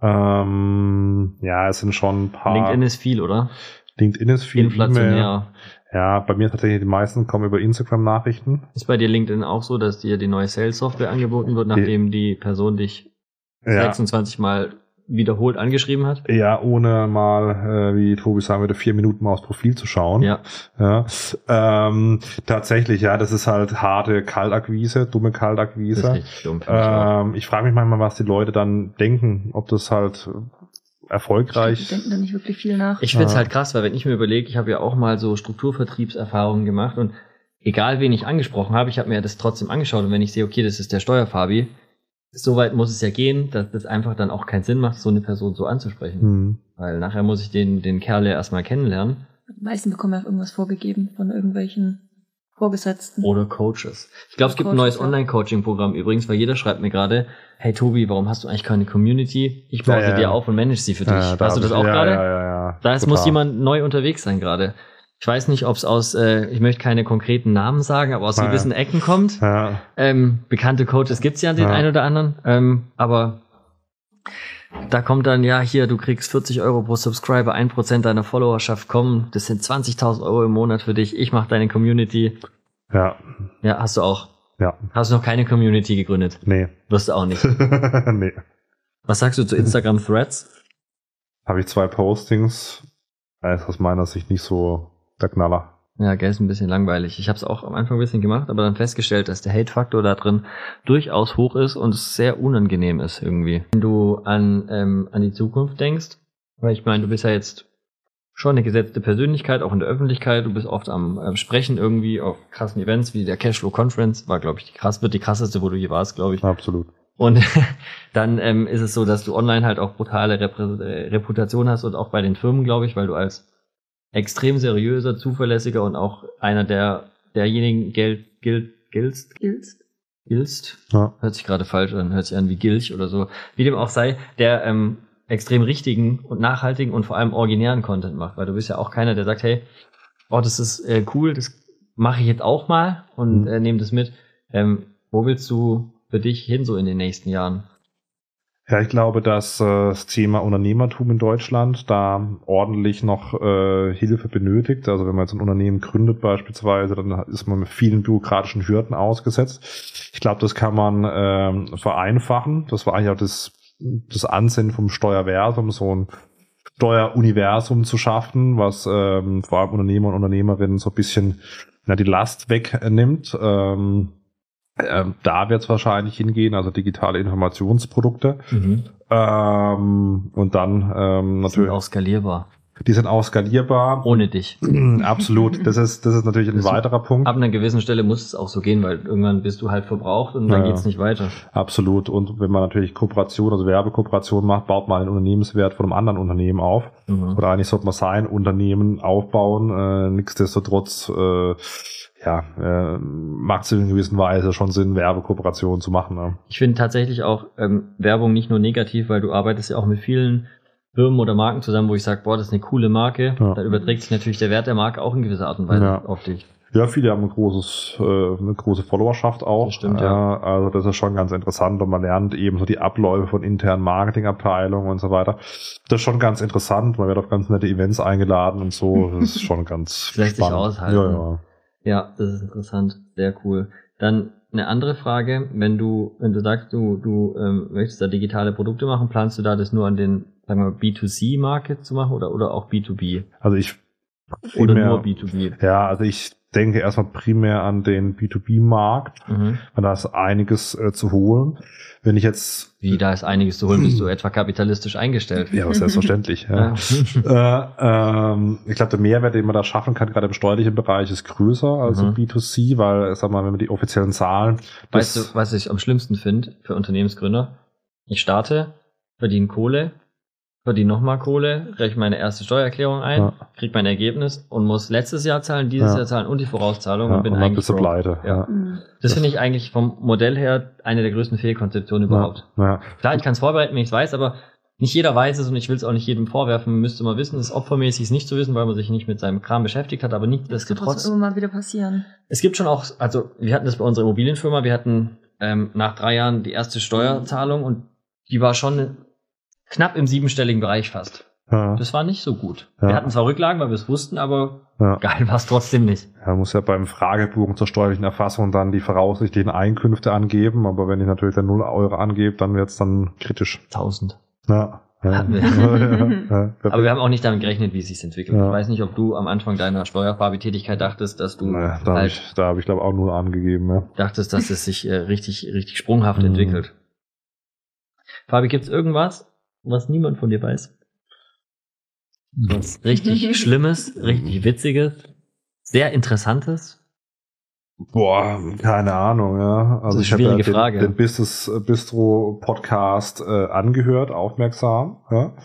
Speaker 1: Ähm, ja, es sind schon ein paar.
Speaker 2: LinkedIn ist viel, oder?
Speaker 1: LinkedIn ist viel.
Speaker 2: Inflationär.
Speaker 1: Ja, bei mir tatsächlich die meisten kommen über Instagram-Nachrichten.
Speaker 2: Ist bei dir LinkedIn auch so, dass dir die neue Sales-Software angeboten wird, nachdem die Person dich
Speaker 1: Ja,
Speaker 2: 26 Mal wiederholt angeschrieben hat?
Speaker 1: ja ohne mal, äh, wie Tobi sagen würde, vier Minuten mal aufs Profil zu schauen.
Speaker 2: Ja.
Speaker 1: Ja, ähm, tatsächlich, ja, das ist halt harte Kaltakquise, dumme
Speaker 2: Das ist
Speaker 1: Kaltakquise.
Speaker 2: dumm.
Speaker 1: Ähm, ich frage mich manchmal, was die Leute dann denken, ob das halt Erfolgreich.
Speaker 3: denken da nicht wirklich viel nach.
Speaker 2: Ich find's
Speaker 1: Ja.
Speaker 2: halt krass, weil wenn ich mir überlege, ich habe ja auch mal so Strukturvertriebserfahrungen gemacht und egal wen ich angesprochen habe, ich habe mir das trotzdem angeschaut und wenn ich sehe, okay, das ist der Steuerfabi, soweit muss es ja gehen, dass das einfach dann auch keinen Sinn macht, so eine Person so anzusprechen.
Speaker 1: Hm.
Speaker 2: Weil nachher muss ich den, den Kerl ja erstmal kennenlernen.
Speaker 3: Die meisten bekommen ja auch irgendwas vorgegeben von irgendwelchen Vorgesetzten.
Speaker 2: Oder Coaches. Ich glaube, es gibt ein
Speaker 3: Coaches,
Speaker 2: neues
Speaker 3: ja.
Speaker 2: Online-Coaching-Programm übrigens, weil jeder schreibt mir gerade, hey Tobi, warum hast du eigentlich keine Community? Ich baue
Speaker 1: Ja,
Speaker 2: sie
Speaker 1: ja.
Speaker 2: dir auf und manage sie für dich.
Speaker 1: Ja,
Speaker 2: hast du das auch
Speaker 1: ja,
Speaker 2: gerade?
Speaker 1: Ja, ja, ja.
Speaker 2: Da ist, muss jemand neu unterwegs sein gerade. Ich weiß nicht, ob es aus, äh, ich möchte keine konkreten Namen sagen, aber aus
Speaker 1: Ja, ja.
Speaker 2: gewissen Ecken kommt.
Speaker 1: Ja,
Speaker 2: Ähm, bekannte Coaches gibt's ja den
Speaker 1: Ja.
Speaker 2: einen oder anderen, ähm, aber da kommt dann, ja, hier, du kriegst 40 Euro pro Subscriber, 1% deiner Followerschaft kommen, das sind 20.000 Euro im Monat für dich, ich mache deine Community.
Speaker 1: ja,
Speaker 2: Ja, hast du auch.
Speaker 1: ja.
Speaker 2: Hast du noch keine Community gegründet?
Speaker 1: Nee.
Speaker 2: Wirst du auch nicht.
Speaker 1: nee.
Speaker 2: Was sagst du zu Instagram Threads?
Speaker 1: Habe ich zwei Postings. Ist aus meiner Sicht nicht so der Knaller.
Speaker 2: Ja, gell, ist ein bisschen langweilig. Ich habe es auch am Anfang ein bisschen gemacht, aber dann festgestellt, dass der Hate-Faktor da drin durchaus hoch ist und es sehr unangenehm ist irgendwie. Wenn du an, ähm, an die Zukunft denkst, weil ich meine, du bist ja jetzt schon eine gesetzte Persönlichkeit, auch in der Öffentlichkeit. Du bist oft am äh, Sprechen irgendwie auf krassen Events wie der Cashflow Conference. War, glaube ich, die krass, wird die krasseste, wo du je warst, glaube ich.
Speaker 1: Absolut.
Speaker 2: Und dann ähm, ist es so, dass du online halt auch brutale Reputation hast und auch bei den Firmen, glaube ich, weil du als extrem seriöser, zuverlässiger und auch einer der derjenigen gilt, gilt, giltst,
Speaker 3: Gilt's?
Speaker 2: giltst,
Speaker 1: Ja.
Speaker 2: hört sich gerade falsch an, hört sich an wie Gilch oder so, wie dem auch sei, der ähm, extrem richtigen und nachhaltigen und vor allem originären Content macht, weil du bist ja auch keiner, der sagt, hey, oh, das ist äh, cool, das mache ich jetzt auch mal und
Speaker 1: Mhm.
Speaker 2: äh, nehme das mit. Ähm, wo willst du für dich hin so in den nächsten Jahren?
Speaker 1: Ja, ich glaube, dass äh, das Thema Unternehmertum in Deutschland da ordentlich noch äh, Hilfe benötigt. Also wenn man jetzt ein Unternehmen gründet beispielsweise, dann ist man mit vielen bürokratischen Hürden ausgesetzt. Ich glaube, das kann man ähm, vereinfachen. Das war eigentlich auch das, das Ansinnen vom Steuerversum, so ein Steueruniversum zu schaffen, was ähm, vor allem Unternehmer und Unternehmerinnen so ein bisschen na, die Last wegnimmt. Ähm, ähm, da wird es wahrscheinlich hingehen, also digitale Informationsprodukte. Ähm, und dann ähm,
Speaker 2: Das sind
Speaker 1: natürlich,
Speaker 2: auch skalierbar.
Speaker 1: die sind auch skalierbar.
Speaker 2: Ohne dich.
Speaker 1: Absolut. Das ist, das ist natürlich ein
Speaker 2: ist-
Speaker 1: weiterer Punkt.
Speaker 2: Ab einer gewissen Stelle muss es auch so gehen, weil irgendwann bist du halt verbraucht und dann
Speaker 1: Ja.
Speaker 2: geht's nicht weiter.
Speaker 1: Absolut. Und wenn man natürlich Kooperation, also Werbekooperation macht, baut man einen Unternehmenswert von einem anderen Unternehmen auf.
Speaker 2: Mhm.
Speaker 1: Oder eigentlich sollte man sein Unternehmen aufbauen. Äh, nichtsdestotrotz, äh, ja, äh, macht es in einer gewissen Weise schon Sinn, Werbekooperationen zu machen. Ne?
Speaker 2: Ich finde tatsächlich auch ähm, Werbung nicht nur negativ, weil du arbeitest ja auch mit vielen Firmen oder Marken zusammen, wo ich sage, boah, das ist eine coole Marke.
Speaker 1: Ja.
Speaker 2: Da überträgt sich natürlich der Wert der Marke auch in gewisser Art und Weise
Speaker 1: Ja.
Speaker 2: auf dich.
Speaker 1: Ja, viele haben ein großes, äh, eine große Followerschaft auch.
Speaker 2: Das stimmt, ja.
Speaker 1: Äh, Also das ist schon ganz interessant und man lernt eben so die Abläufe von internen Marketingabteilungen und so weiter. Das ist schon ganz interessant. Man wird auf ganz nette Events eingeladen und so. Das ist schon ganz
Speaker 2: Das lässt sich
Speaker 1: spannend.
Speaker 2: aushalten.
Speaker 1: Ja, ja.
Speaker 2: Ja, das ist interessant. Sehr cool. Dann eine andere Frage, wenn du, wenn du sagst, du, du ähm, möchtest da digitale Produkte machen, planst du da das nur an den, sagen wir mal, B2C-Market zu machen oder, oder auch B2B?
Speaker 1: Also ich
Speaker 2: Oder nur B2B?
Speaker 1: Ja, also ich denke erstmal primär an den B2B-Markt,
Speaker 2: Mhm.
Speaker 1: weil da ist einiges äh, zu holen. Wenn ich jetzt
Speaker 2: Wie, da ist einiges zu holen, bist du etwa kapitalistisch eingestellt.
Speaker 1: ja, selbstverständlich. ja. Äh, ähm, ich glaube, der Mehrwert, den man da schaffen kann, gerade im steuerlichen Bereich, ist größer als im
Speaker 2: Mhm.
Speaker 1: B2C, weil, sag mal, wenn man die offiziellen Zahlen,
Speaker 2: Weißt du, was ich am schlimmsten finde für Unternehmensgründer? Ich starte, verdiene Kohle, verdiene nochmal Kohle, reiche meine erste Steuererklärung ein,
Speaker 1: Ja.
Speaker 2: kriege mein Ergebnis und muss letztes Jahr zahlen, dieses
Speaker 1: Ja.
Speaker 2: Jahr zahlen und die Vorauszahlung
Speaker 1: ja,
Speaker 2: und bin
Speaker 1: und
Speaker 2: eigentlich
Speaker 1: bist pleite.
Speaker 2: Ja.
Speaker 1: Ja.
Speaker 3: Mhm.
Speaker 2: Das finde ich eigentlich vom Modell her eine der größten Fehlkonzeptionen überhaupt.
Speaker 1: Ja.
Speaker 2: Klar, ich kann es vorbereiten, wenn ich es weiß, aber nicht jeder weiß es und ich will es auch nicht jedem vorwerfen. Man müsste mal wissen, es ist opfermäßig, es nicht zu wissen, weil man sich nicht mit seinem Kram beschäftigt hat, aber
Speaker 3: Das kann immer mal wieder passieren.
Speaker 2: Es gibt schon auch, also wir hatten das bei unserer Immobilienfirma, wir hatten ähm, nach drei Jahren die erste Steuerzahlung und die war schon knapp im siebenstelligen Bereich fast.
Speaker 1: Ja.
Speaker 2: Das war nicht so gut.
Speaker 1: Ja.
Speaker 2: Wir hatten zwar Rücklagen, weil wir es wussten, aber
Speaker 1: Ja.
Speaker 2: geil war es trotzdem nicht.
Speaker 1: Ja, muss ja beim Fragebogen zur steuerlichen Erfassung dann die voraussichtlichen Einkünfte angeben, aber wenn ich natürlich dann 0 Euro angebe, dann wird's dann kritisch.
Speaker 2: 1000.
Speaker 1: Ja.
Speaker 2: Hatten wir. Aber wir haben auch nicht damit gerechnet, wie es sich entwickelt. Ich weiß nicht, ob du am Anfang deiner Steuerfahrbetätigkeit dachtest, dass du
Speaker 1: Naja, da habe
Speaker 2: halt
Speaker 1: ich, da hab ich glaube auch nur angegeben. Ja.
Speaker 2: dachtest, dass es sich äh, richtig, richtig sprunghaft
Speaker 1: Mhm.
Speaker 2: entwickelt. Fabi, gibt's irgendwas, was niemand von dir weiß? Was richtig Schlimmes, richtig Witziges, sehr Interessantes?
Speaker 1: Boah, keine Ahnung, ja. Also
Speaker 2: Das ist
Speaker 1: ich
Speaker 2: eine
Speaker 1: habe ja
Speaker 2: schwierige Frage.
Speaker 1: den, den Business Bistro Podcast äh, angehört, aufmerksam, ja.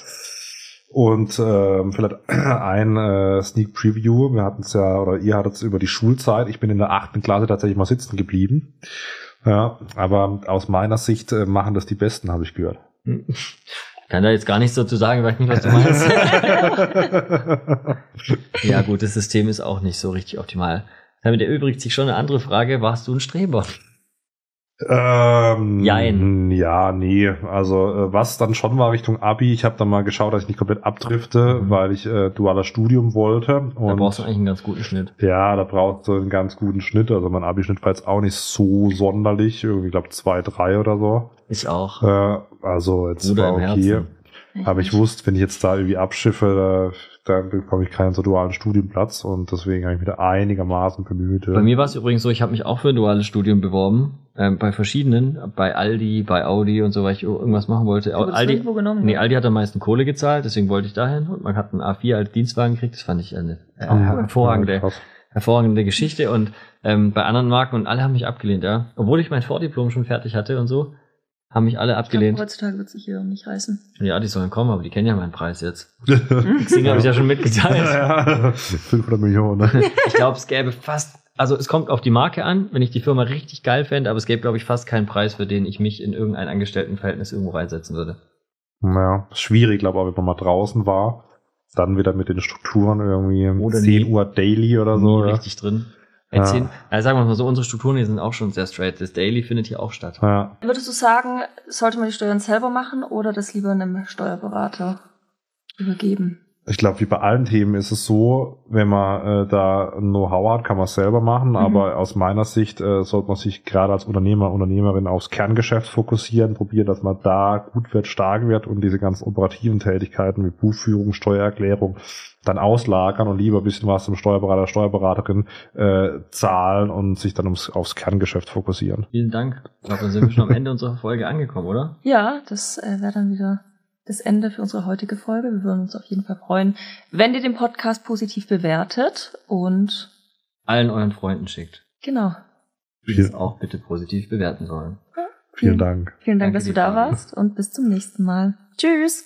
Speaker 1: Und ähm, vielleicht ein äh, Sneak Preview. Wir hatten es ja, oder ihr hattet es über die Schulzeit. Ich bin in der achten Klasse tatsächlich mal sitzen geblieben. Ja, aber aus meiner Sicht äh, machen das die Besten, habe ich gehört.
Speaker 2: Ich kann da jetzt gar nichts dazu sagen, weiß nicht, was du meinst. ja gut, das System ist auch nicht so richtig optimal. Damit erübrigt sich schon eine andere Frage, warst du ein Streber?
Speaker 1: Ähm,
Speaker 2: Jein.
Speaker 1: Ja, nee. Also äh, was dann schon war Richtung Abi. Ich habe dann mal geschaut, dass ich nicht komplett abdrifte,
Speaker 2: Mhm.
Speaker 1: weil ich äh, dualer Studium wollte.
Speaker 2: Da
Speaker 1: Und
Speaker 2: brauchst du eigentlich einen ganz guten Schnitt.
Speaker 1: ja, da brauchst du einen ganz guten Schnitt. Also mein Abi-Schnitt war jetzt auch nicht so sonderlich. Irgendwie, ich glaube, zwei, drei oder so.
Speaker 2: Ich auch.
Speaker 1: Äh, also jetzt
Speaker 2: Bruder
Speaker 1: war okay. Aber ich wusste, wenn ich jetzt da irgendwie abschiffe, da, dann bekomme ich keinen so dualen Studienplatz und deswegen habe ich mich da einigermaßen bemüht.
Speaker 2: Bei mir war es übrigens so, ich habe mich auch für ein duales Studium beworben, ähm, bei verschiedenen, bei Aldi, bei Audi und so, weil ich irgendwas machen wollte.
Speaker 3: Du
Speaker 2: Aldi,
Speaker 3: irgendwo genommen,
Speaker 2: nee,
Speaker 3: ne?
Speaker 2: Aldi hat am meisten Kohle gezahlt, deswegen wollte ich dahin und man hat einen A4 als Dienstwagen gekriegt, das fand ich eine äh,
Speaker 1: Ah,
Speaker 2: hervorragende,
Speaker 1: krass.
Speaker 2: hervorragende Geschichte und ähm, bei anderen Marken und alle haben mich abgelehnt, ja. Obwohl ich mein Vordiplom schon fertig hatte und so, haben mich alle abgelehnt.
Speaker 3: heutzutage wird sich hier nicht reißen.
Speaker 2: Ja, die sollen kommen, aber die kennen ja meinen Preis jetzt. Deswegen habe ich ja schon mitgeteilt.
Speaker 1: ja, 500 Millionen. Ne?
Speaker 2: Ich glaube, es gäbe fast, also es kommt auf die Marke an, wenn ich die Firma richtig geil fände, aber es gäbe, glaube ich, fast keinen Preis, für den ich mich in irgendein Angestelltenverhältnis irgendwo reinsetzen würde.
Speaker 1: Ja, schwierig, glaube ich, wenn man mal draußen war. Dann wieder mit den Strukturen irgendwie um
Speaker 2: Oder
Speaker 1: 10
Speaker 2: nie-
Speaker 1: Uhr daily oder so.
Speaker 2: Nie
Speaker 1: Ja.
Speaker 2: richtig drin.
Speaker 1: Ja.
Speaker 2: Erzählen, also sagen wir mal so, unsere Strukturen hier sind auch schon sehr straight. Das Daily findet hier auch statt.
Speaker 1: Ja.
Speaker 3: Würdest du sagen, sollte man die Steuern selber machen oder das lieber einem Steuerberater übergeben?
Speaker 1: Ich glaube, wie bei allen Themen ist es so, wenn man äh, da ein Know-how hat, kann man es selber machen,
Speaker 3: Mhm.
Speaker 1: aber aus meiner Sicht äh, sollte man sich gerade als Unternehmer, Unternehmerin aufs Kerngeschäft fokussieren, probieren, dass man da gut wird, stark wird und diese ganzen operativen Tätigkeiten wie Buchführung, Steuererklärung dann auslagern und lieber ein bisschen was zum Steuerberater, Steuerberaterin äh, zahlen und sich dann ums, aufs Kerngeschäft fokussieren.
Speaker 2: Vielen Dank. Ich glaube, dann sind wir schon am Ende unserer Folge angekommen, oder?
Speaker 3: Ja, das äh, wäre dann wieder das Ende für unsere heutige Folge. Wir würden uns auf jeden Fall freuen, wenn ihr den Podcast positiv bewertet und
Speaker 2: Allen euren Freunden schickt.
Speaker 3: genau.
Speaker 2: Die es auch bitte positiv bewerten sollen.
Speaker 1: Vielen Dank.
Speaker 3: Vielen Dank,
Speaker 2: Danke
Speaker 3: dass du da warst und bis zum nächsten Mal. Tschüss.